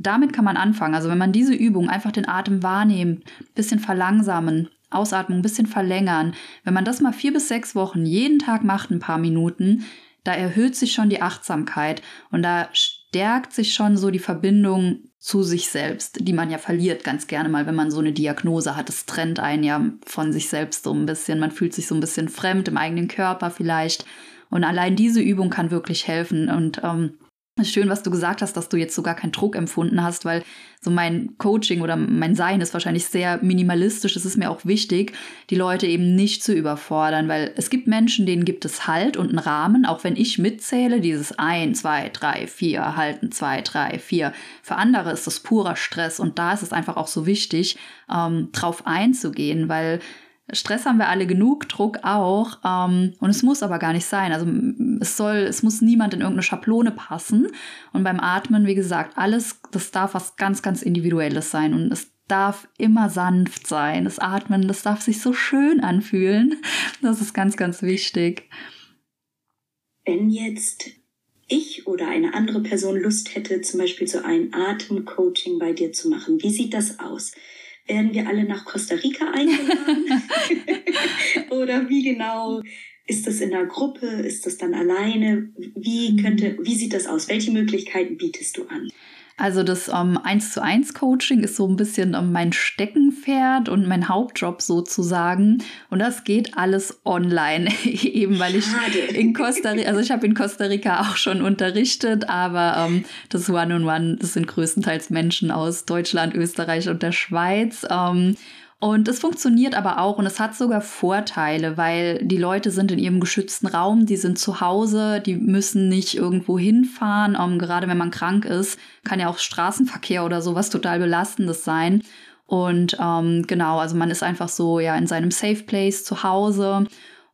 C: damit kann man anfangen. Also wenn man diese Übung einfach den Atem wahrnehmen, bisschen verlangsamen, Ausatmung ein bisschen verlängern, wenn man das mal vier bis sechs Wochen jeden Tag macht, ein paar Minuten, da erhöht sich schon die Achtsamkeit und da stärkt sich schon so die Verbindung zu sich selbst, die man ja verliert ganz gerne mal, wenn man so eine Diagnose hat. Es trennt einen ja von sich selbst so ein bisschen. Man fühlt sich so ein bisschen fremd im eigenen Körper vielleicht. Und allein diese Übung kann wirklich helfen. Und ähm, Schön, was du gesagt hast, dass du jetzt sogar keinen Druck empfunden hast, weil so mein Coaching oder mein Sein ist wahrscheinlich sehr minimalistisch. Es ist mir auch wichtig, die Leute eben nicht zu überfordern, weil es gibt Menschen, denen gibt es Halt und einen Rahmen, auch wenn ich mitzähle, dieses ein, zwei, drei, vier, halten, zwei, drei, vier. Für andere ist das purer Stress und da ist es einfach auch so wichtig, ähm, drauf einzugehen, weil Stress haben wir alle genug, Druck auch. Ähm, und es muss aber gar nicht sein. Also es soll, es muss niemand in irgendeine Schablone passen. Und beim Atmen, wie gesagt, alles, das darf was ganz, ganz Individuelles sein. Und es darf immer sanft sein. Das Atmen, das darf sich so schön anfühlen. Das ist ganz, ganz wichtig.
A: Wenn jetzt ich oder eine andere Person Lust hätte, zum Beispiel so ein Atemcoaching bei dir zu machen, wie sieht das aus? Werden wir alle nach Costa Rica eingeladen? oder wie genau ist das in einer Gruppe? Ist das dann alleine? Wie könnte, wie sieht das aus? Welche Möglichkeiten bietest du an?
C: Also das 1 zu 1 Coaching ist so ein bisschen um, mein Steckenpferd und mein Hauptjob sozusagen. Und das geht alles online, eben weil ich in Costa Rica, also ich habe in Costa Rica auch schon unterrichtet, aber um, das One-on-One, das sind größtenteils Menschen aus Deutschland, Österreich und der Schweiz. Um, und es funktioniert aber auch und es hat sogar Vorteile, weil die Leute sind in ihrem geschützten Raum, die sind zu Hause, die müssen nicht irgendwo hinfahren. Um, gerade wenn man krank ist, kann ja auch Straßenverkehr oder sowas total belastendes sein. Und ähm, genau, also man ist einfach so ja in seinem Safe Place zu Hause.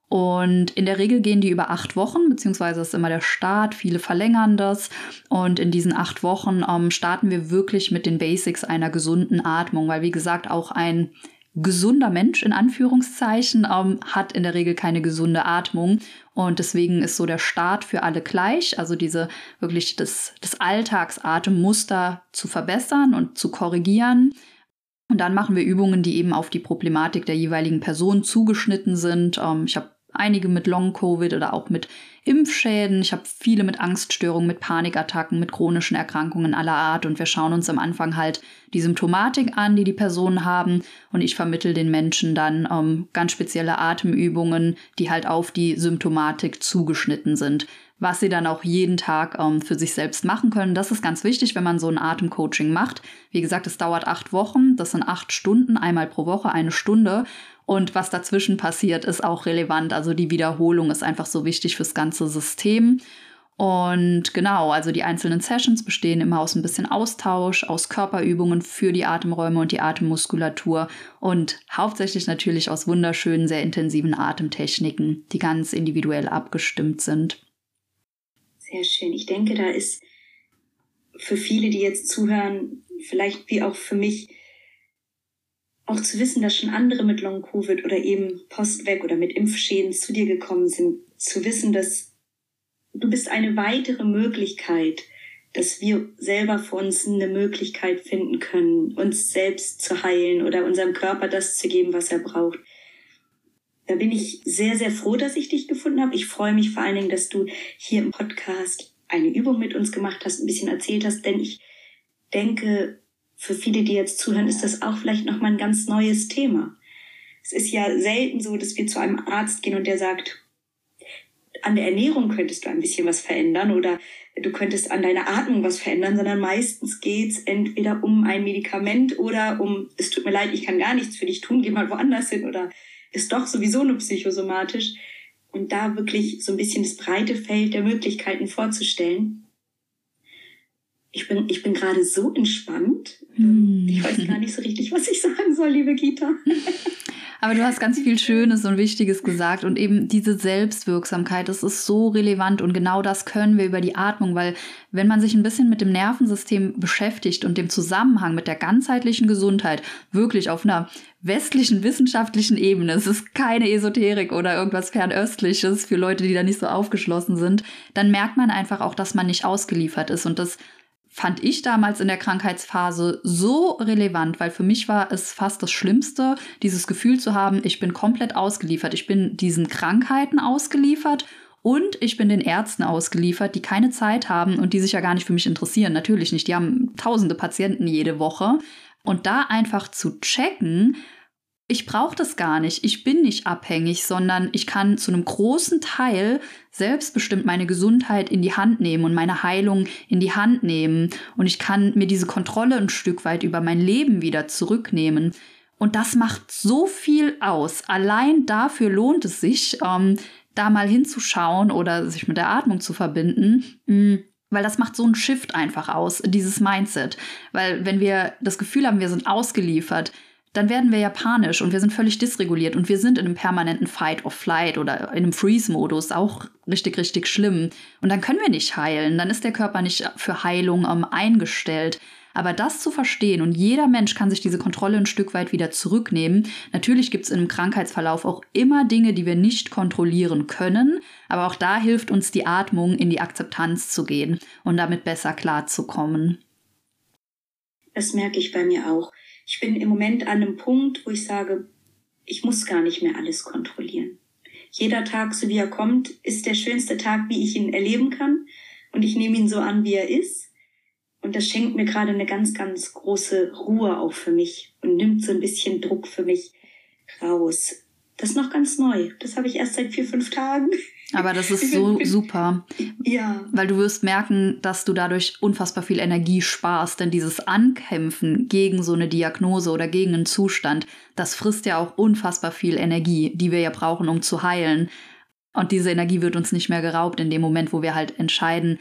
C: Und in der Regel gehen die über acht Wochen, beziehungsweise ist immer der Start. Viele verlängern das. Und in diesen acht Wochen ähm, starten wir wirklich mit den Basics einer gesunden Atmung, weil wie gesagt auch ein gesunder Mensch in Anführungszeichen ähm, hat in der Regel keine gesunde Atmung und deswegen ist so der Start für alle gleich, also diese wirklich das, das Alltagsatemmuster zu verbessern und zu korrigieren. Und dann machen wir Übungen, die eben auf die Problematik der jeweiligen Person zugeschnitten sind. Ähm, ich habe einige mit Long-Covid oder auch mit Impfschäden. Ich habe viele mit Angststörungen, mit Panikattacken, mit chronischen Erkrankungen aller Art. Und wir schauen uns am Anfang halt die Symptomatik an, die die Personen haben. Und ich vermittel den Menschen dann ähm, ganz spezielle Atemübungen, die halt auf die Symptomatik zugeschnitten sind was sie dann auch jeden Tag ähm, für sich selbst machen können. Das ist ganz wichtig, wenn man so ein Atemcoaching macht. Wie gesagt, es dauert acht Wochen, das sind acht Stunden, einmal pro Woche eine Stunde. Und was dazwischen passiert, ist auch relevant. Also die Wiederholung ist einfach so wichtig fürs ganze System. Und genau, also die einzelnen Sessions bestehen immer aus ein bisschen Austausch, aus Körperübungen für die Atemräume und die Atemmuskulatur und hauptsächlich natürlich aus wunderschönen, sehr intensiven Atemtechniken, die ganz individuell abgestimmt sind.
A: Sehr schön. Ich denke, da ist für viele, die jetzt zuhören, vielleicht wie auch für mich, auch zu wissen, dass schon andere mit Long-Covid oder eben Postweg oder mit Impfschäden zu dir gekommen sind, zu wissen, dass du bist eine weitere Möglichkeit, dass wir selber für uns eine Möglichkeit finden können, uns selbst zu heilen oder unserem Körper das zu geben, was er braucht. Da bin ich sehr, sehr froh, dass ich dich gefunden habe. Ich freue mich vor allen Dingen, dass du hier im Podcast eine Übung mit uns gemacht hast, ein bisschen erzählt hast, denn ich denke, für viele, die jetzt zuhören, ist das auch vielleicht nochmal ein ganz neues Thema. Es ist ja selten so, dass wir zu einem Arzt gehen und der sagt, an der Ernährung könntest du ein bisschen was verändern oder du könntest an deiner Atmung was verändern, sondern meistens geht's entweder um ein Medikament oder um, es tut mir leid, ich kann gar nichts für dich tun, geh mal woanders hin oder ist doch sowieso nur psychosomatisch. Und da wirklich so ein bisschen das breite Feld der Möglichkeiten vorzustellen. Ich bin, ich bin gerade so entspannt. Hm. Ich weiß gar nicht so richtig, was ich sagen soll, liebe Gita.
C: Aber du hast ganz viel Schönes und Wichtiges gesagt und eben diese Selbstwirksamkeit, das ist so relevant und genau das können wir über die Atmung, weil wenn man sich ein bisschen mit dem Nervensystem beschäftigt und dem Zusammenhang mit der ganzheitlichen Gesundheit wirklich auf einer westlichen wissenschaftlichen Ebene, es ist keine Esoterik oder irgendwas fernöstliches für Leute, die da nicht so aufgeschlossen sind, dann merkt man einfach auch, dass man nicht ausgeliefert ist und das fand ich damals in der Krankheitsphase so relevant, weil für mich war es fast das Schlimmste, dieses Gefühl zu haben, ich bin komplett ausgeliefert. Ich bin diesen Krankheiten ausgeliefert und ich bin den Ärzten ausgeliefert, die keine Zeit haben und die sich ja gar nicht für mich interessieren. Natürlich nicht. Die haben tausende Patienten jede Woche. Und da einfach zu checken, ich brauche das gar nicht. Ich bin nicht abhängig, sondern ich kann zu einem großen Teil selbstbestimmt meine Gesundheit in die Hand nehmen und meine Heilung in die Hand nehmen. Und ich kann mir diese Kontrolle ein Stück weit über mein Leben wieder zurücknehmen. Und das macht so viel aus. Allein dafür lohnt es sich, ähm, da mal hinzuschauen oder sich mit der Atmung zu verbinden. Mhm. Weil das macht so einen Shift einfach aus, dieses Mindset. Weil wenn wir das Gefühl haben, wir sind ausgeliefert, dann werden wir japanisch und wir sind völlig dysreguliert und wir sind in einem permanenten Fight or Flight oder in einem Freeze-Modus, auch richtig, richtig schlimm. Und dann können wir nicht heilen, dann ist der Körper nicht für Heilung ähm, eingestellt. Aber das zu verstehen und jeder Mensch kann sich diese Kontrolle ein Stück weit wieder zurücknehmen. Natürlich gibt es in einem Krankheitsverlauf auch immer Dinge, die wir nicht kontrollieren können, aber auch da hilft uns die Atmung, in die Akzeptanz zu gehen und damit besser klarzukommen.
A: Das merke ich bei mir auch. Ich bin im Moment an einem Punkt, wo ich sage, ich muss gar nicht mehr alles kontrollieren. Jeder Tag, so wie er kommt, ist der schönste Tag, wie ich ihn erleben kann. Und ich nehme ihn so an, wie er ist. Und das schenkt mir gerade eine ganz, ganz große Ruhe auch für mich und nimmt so ein bisschen Druck für mich raus. Das ist noch ganz neu. Das habe ich erst seit vier, fünf Tagen.
C: Aber das ist so super.
A: Ja.
C: Weil du wirst merken, dass du dadurch unfassbar viel Energie sparst. Denn dieses Ankämpfen gegen so eine Diagnose oder gegen einen Zustand, das frisst ja auch unfassbar viel Energie, die wir ja brauchen, um zu heilen. Und diese Energie wird uns nicht mehr geraubt in dem Moment, wo wir halt entscheiden,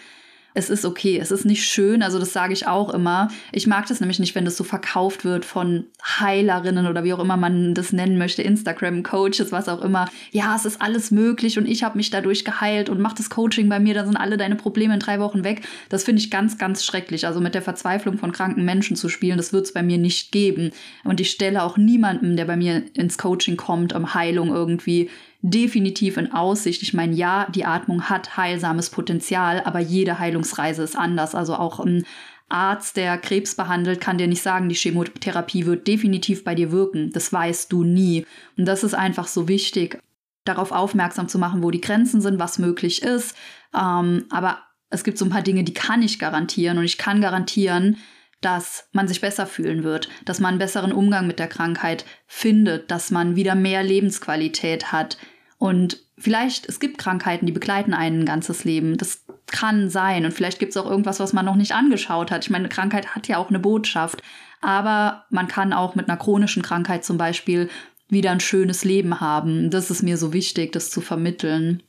C: es ist okay, es ist nicht schön, also das sage ich auch immer. Ich mag das nämlich nicht, wenn das so verkauft wird von Heilerinnen oder wie auch immer man das nennen möchte, Instagram Coaches, was auch immer. Ja, es ist alles möglich und ich habe mich dadurch geheilt und mach das Coaching bei mir, da sind alle deine Probleme in drei Wochen weg. Das finde ich ganz, ganz schrecklich. Also mit der Verzweiflung von kranken Menschen zu spielen, das wird es bei mir nicht geben. Und ich stelle auch niemandem, der bei mir ins Coaching kommt, um Heilung irgendwie definitiv in Aussicht. Ich meine, ja, die Atmung hat heilsames Potenzial, aber jede Heilungsreise ist anders. Also auch ein Arzt, der Krebs behandelt, kann dir nicht sagen, die Chemotherapie wird definitiv bei dir wirken. Das weißt du nie. Und das ist einfach so wichtig, darauf aufmerksam zu machen, wo die Grenzen sind, was möglich ist. Ähm, aber es gibt so ein paar Dinge, die kann ich garantieren. Und ich kann garantieren, dass man sich besser fühlen wird, dass man einen besseren Umgang mit der Krankheit findet, dass man wieder mehr Lebensqualität hat, und vielleicht, es gibt Krankheiten, die begleiten einen ein ganzes Leben. Das kann sein. Und vielleicht gibt es auch irgendwas, was man noch nicht angeschaut hat. Ich meine, eine Krankheit hat ja auch eine Botschaft. Aber man kann auch mit einer chronischen Krankheit zum Beispiel wieder ein schönes Leben haben. Das ist mir so wichtig, das zu vermitteln.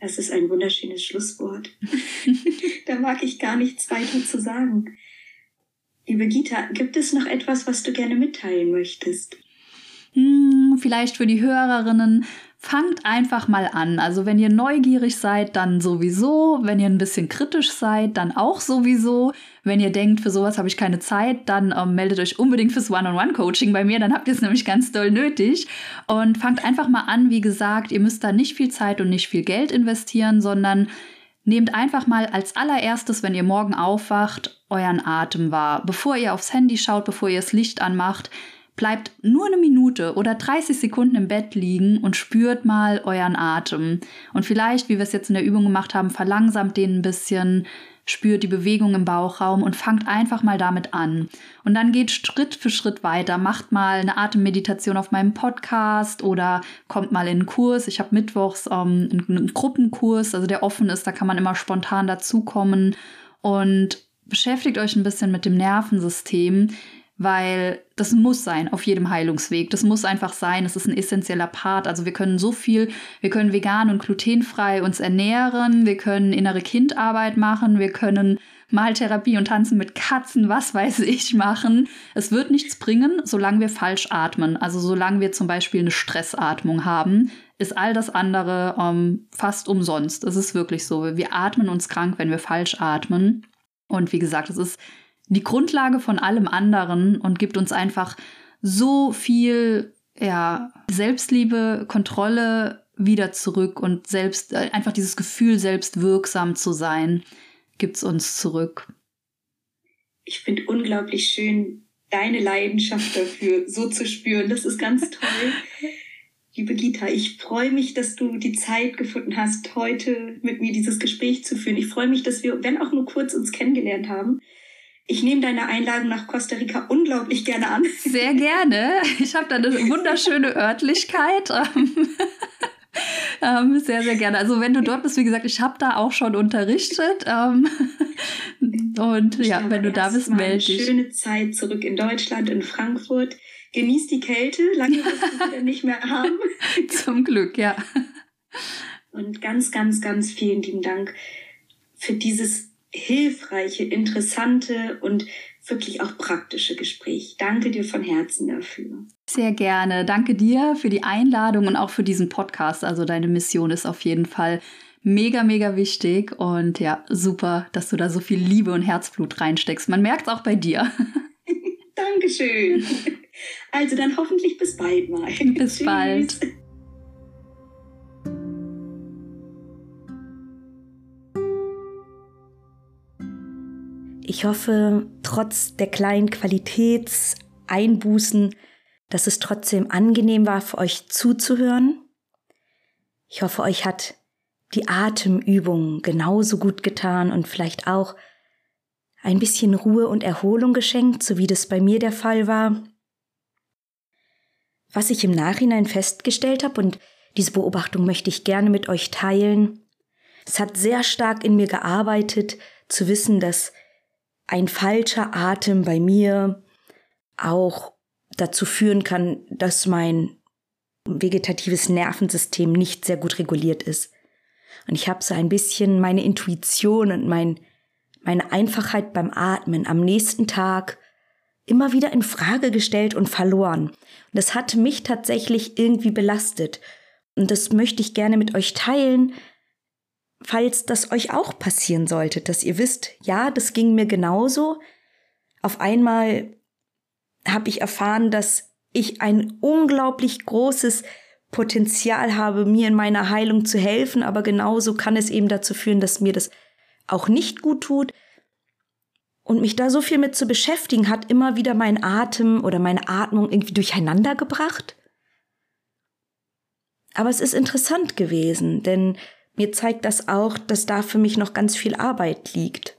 A: Das ist ein wunderschönes Schlusswort. da mag ich gar nichts weiter zu sagen. Liebe Gita, gibt es noch etwas, was du gerne mitteilen möchtest?
C: Hm, vielleicht für die Hörerinnen fangt einfach mal an. Also wenn ihr neugierig seid, dann sowieso. Wenn ihr ein bisschen kritisch seid, dann auch sowieso. Wenn ihr denkt, für sowas habe ich keine Zeit, dann ähm, meldet euch unbedingt fürs One-on-One-Coaching bei mir. Dann habt ihr es nämlich ganz doll nötig. Und fangt einfach mal an. Wie gesagt, ihr müsst da nicht viel Zeit und nicht viel Geld investieren, sondern Nehmt einfach mal als allererstes, wenn ihr morgen aufwacht, euren Atem wahr. Bevor ihr aufs Handy schaut, bevor ihr das Licht anmacht, Bleibt nur eine Minute oder 30 Sekunden im Bett liegen und spürt mal euren Atem. Und vielleicht, wie wir es jetzt in der Übung gemacht haben, verlangsamt den ein bisschen, spürt die Bewegung im Bauchraum und fangt einfach mal damit an. Und dann geht Schritt für Schritt weiter. Macht mal eine Atemmeditation auf meinem Podcast oder kommt mal in einen Kurs. Ich habe mittwochs ähm, einen Gruppenkurs, also der offen ist, da kann man immer spontan dazukommen. Und beschäftigt euch ein bisschen mit dem Nervensystem weil das muss sein auf jedem Heilungsweg. Das muss einfach sein. Es ist ein essentieller Part. Also wir können so viel, wir können vegan und glutenfrei uns ernähren, wir können innere Kindarbeit machen, wir können Maltherapie und Tanzen mit Katzen, was weiß ich, machen. Es wird nichts bringen, solange wir falsch atmen. Also solange wir zum Beispiel eine Stressatmung haben, ist all das andere ähm, fast umsonst. Es ist wirklich so. Wir atmen uns krank, wenn wir falsch atmen. Und wie gesagt, es ist die Grundlage von allem anderen und gibt uns einfach so viel ja, Selbstliebe, Kontrolle wieder zurück und selbst äh, einfach dieses Gefühl, selbst wirksam zu sein, gibt es uns zurück.
A: Ich finde unglaublich schön, deine Leidenschaft dafür so zu spüren. Das ist ganz toll. Liebe Gita, ich freue mich, dass du die Zeit gefunden hast, heute mit mir dieses Gespräch zu führen. Ich freue mich, dass wir, wenn auch nur kurz, uns kennengelernt haben. Ich nehme deine Einladung nach Costa Rica unglaublich gerne an.
C: Sehr gerne. Ich habe da eine wunderschöne Örtlichkeit. ähm, sehr, sehr gerne. Also wenn du dort bist, wie gesagt, ich habe da auch schon unterrichtet. Ähm, und ja, wenn du da bist, melde dich.
A: Schöne Zeit zurück in Deutschland, in Frankfurt. Genieß die Kälte, lange wirst du wieder nicht mehr haben.
C: Zum Glück, ja.
A: Und ganz, ganz, ganz vielen lieben Dank für dieses hilfreiche, interessante und wirklich auch praktische Gespräch. Danke dir von Herzen dafür.
C: Sehr gerne. Danke dir für die Einladung und auch für diesen Podcast. Also deine Mission ist auf jeden Fall Mega, mega wichtig und ja, super, dass du da so viel Liebe und Herzblut reinsteckst. Man merkt es auch bei dir.
D: Dankeschön. Also dann hoffentlich bis bald mal.
C: Bis bald.
A: Ich hoffe, trotz der kleinen Qualitätseinbußen, dass es trotzdem angenehm war, für euch zuzuhören. Ich hoffe, euch hat die Atemübung genauso gut getan und vielleicht auch ein bisschen Ruhe und Erholung geschenkt, so wie das bei mir der Fall war. Was ich im Nachhinein festgestellt habe, und diese Beobachtung möchte ich gerne mit euch teilen, es hat sehr stark in mir gearbeitet, zu wissen, dass ein falscher Atem bei mir auch dazu führen kann, dass mein vegetatives Nervensystem nicht sehr gut reguliert ist. Und ich habe so ein bisschen meine Intuition und mein, meine Einfachheit beim Atmen am nächsten Tag immer wieder in Frage gestellt und verloren. Und das hat mich tatsächlich irgendwie belastet. Und das möchte ich gerne mit euch teilen, falls das euch auch passieren sollte, dass ihr wisst, ja, das ging mir genauso. Auf einmal habe ich erfahren, dass ich ein unglaublich großes Potenzial habe, mir in meiner Heilung zu helfen, aber genauso kann es eben dazu führen, dass mir das auch nicht gut tut. Und mich da so viel mit zu beschäftigen, hat immer wieder mein Atem oder meine Atmung irgendwie durcheinander gebracht. Aber es ist interessant gewesen, denn mir zeigt das auch, dass da für mich noch ganz viel Arbeit liegt.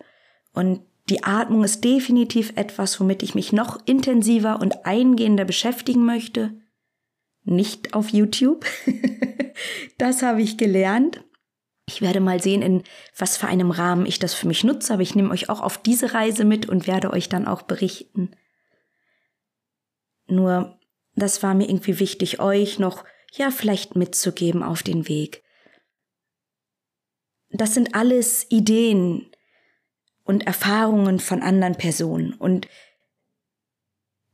A: Und die Atmung ist definitiv etwas, womit ich mich noch intensiver und eingehender beschäftigen möchte. Nicht auf YouTube. das habe ich gelernt. Ich werde mal sehen, in was für einem Rahmen ich das für mich nutze, aber ich nehme euch auch auf diese Reise mit und werde euch dann auch berichten. Nur, das war mir irgendwie wichtig, euch noch, ja, vielleicht mitzugeben auf den Weg. Das sind alles Ideen und Erfahrungen von anderen Personen und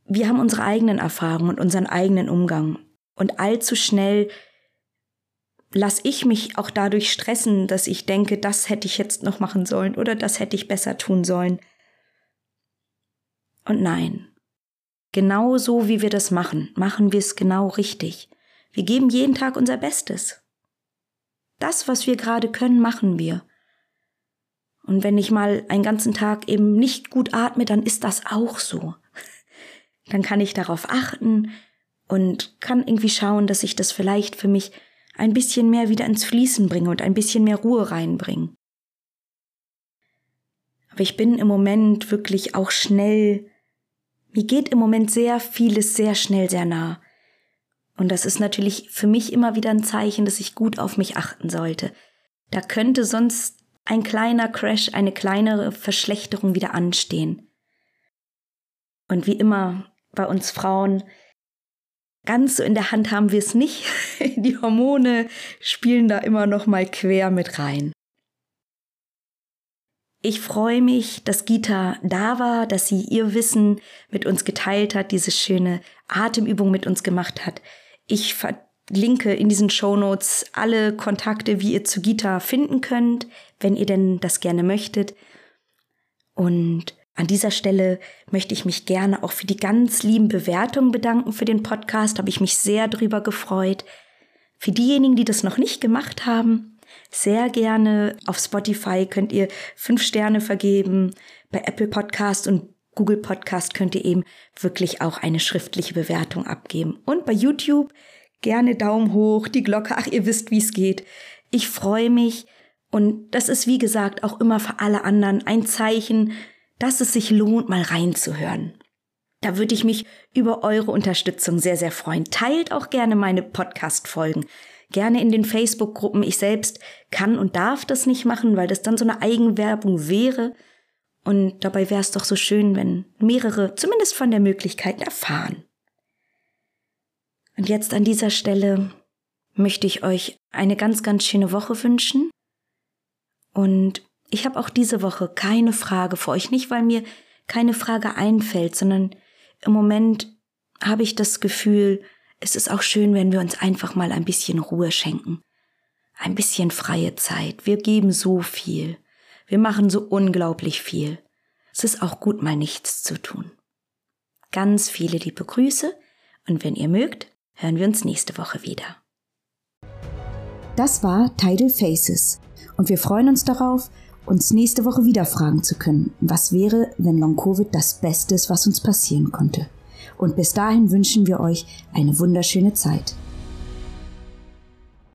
A: wir haben unsere eigenen Erfahrungen und unseren eigenen Umgang. Und allzu schnell lasse ich mich auch dadurch stressen, dass ich denke, das hätte ich jetzt noch machen sollen oder das hätte ich besser tun sollen. Und nein, genau so wie wir das machen, machen wir es genau richtig. Wir geben jeden Tag unser Bestes. Das, was wir gerade können, machen wir. Und wenn ich mal einen ganzen Tag eben nicht gut atme, dann ist das auch so. Dann kann ich darauf achten und kann irgendwie schauen, dass ich das vielleicht für mich ein bisschen mehr wieder ins Fließen bringe und ein bisschen mehr Ruhe reinbringe. Aber ich bin im Moment wirklich auch schnell, mir geht im Moment sehr vieles sehr schnell sehr nah. Und das ist natürlich für mich immer wieder ein Zeichen, dass ich gut auf mich achten sollte. Da könnte sonst ein kleiner Crash, eine kleinere Verschlechterung wieder anstehen. Und wie immer bei uns Frauen, ganz so in der Hand haben wir es nicht. Die Hormone spielen da immer noch mal quer mit rein. Ich freue mich, dass Gita da war, dass sie ihr Wissen mit uns geteilt hat, diese schöne Atemübung mit uns gemacht hat. Ich verlinke in diesen Show Notes alle Kontakte, wie ihr zu Gita finden könnt, wenn ihr denn das gerne möchtet. Und an dieser Stelle möchte ich mich gerne auch für die ganz lieben Bewertungen bedanken für den Podcast. Habe ich mich sehr drüber gefreut. Für diejenigen, die das noch nicht gemacht haben, sehr gerne auf Spotify könnt ihr fünf Sterne vergeben. Bei Apple Podcast und Google Podcast könnt ihr eben wirklich auch eine schriftliche Bewertung abgeben. Und bei YouTube gerne Daumen hoch, die Glocke, ach, ihr wisst, wie es geht. Ich freue mich und das ist, wie gesagt, auch immer für alle anderen ein Zeichen, dass es sich lohnt, mal reinzuhören. Da würde ich mich über eure Unterstützung sehr, sehr freuen. Teilt auch gerne meine Podcast-Folgen. Gerne in den Facebook-Gruppen. Ich selbst kann und darf das nicht machen, weil das dann so eine Eigenwerbung wäre. Und dabei wäre es doch so schön, wenn mehrere zumindest von der Möglichkeit erfahren. Und jetzt an dieser Stelle möchte ich euch eine ganz, ganz schöne Woche wünschen. Und ich habe auch diese Woche keine Frage für euch, nicht weil mir keine Frage einfällt, sondern im Moment habe ich das Gefühl, es ist auch schön, wenn wir uns einfach mal ein bisschen Ruhe schenken.
E: ein bisschen freie Zeit. Wir geben so viel. Wir machen so unglaublich viel. Es ist auch gut, mal nichts zu tun. Ganz viele liebe Grüße und wenn ihr mögt, hören wir uns nächste Woche wieder.
A: Das war Tidal Faces und wir freuen uns darauf, uns nächste Woche wieder fragen zu können, was wäre, wenn Long Covid das Beste ist, was uns passieren konnte. Und bis dahin wünschen wir euch eine wunderschöne Zeit.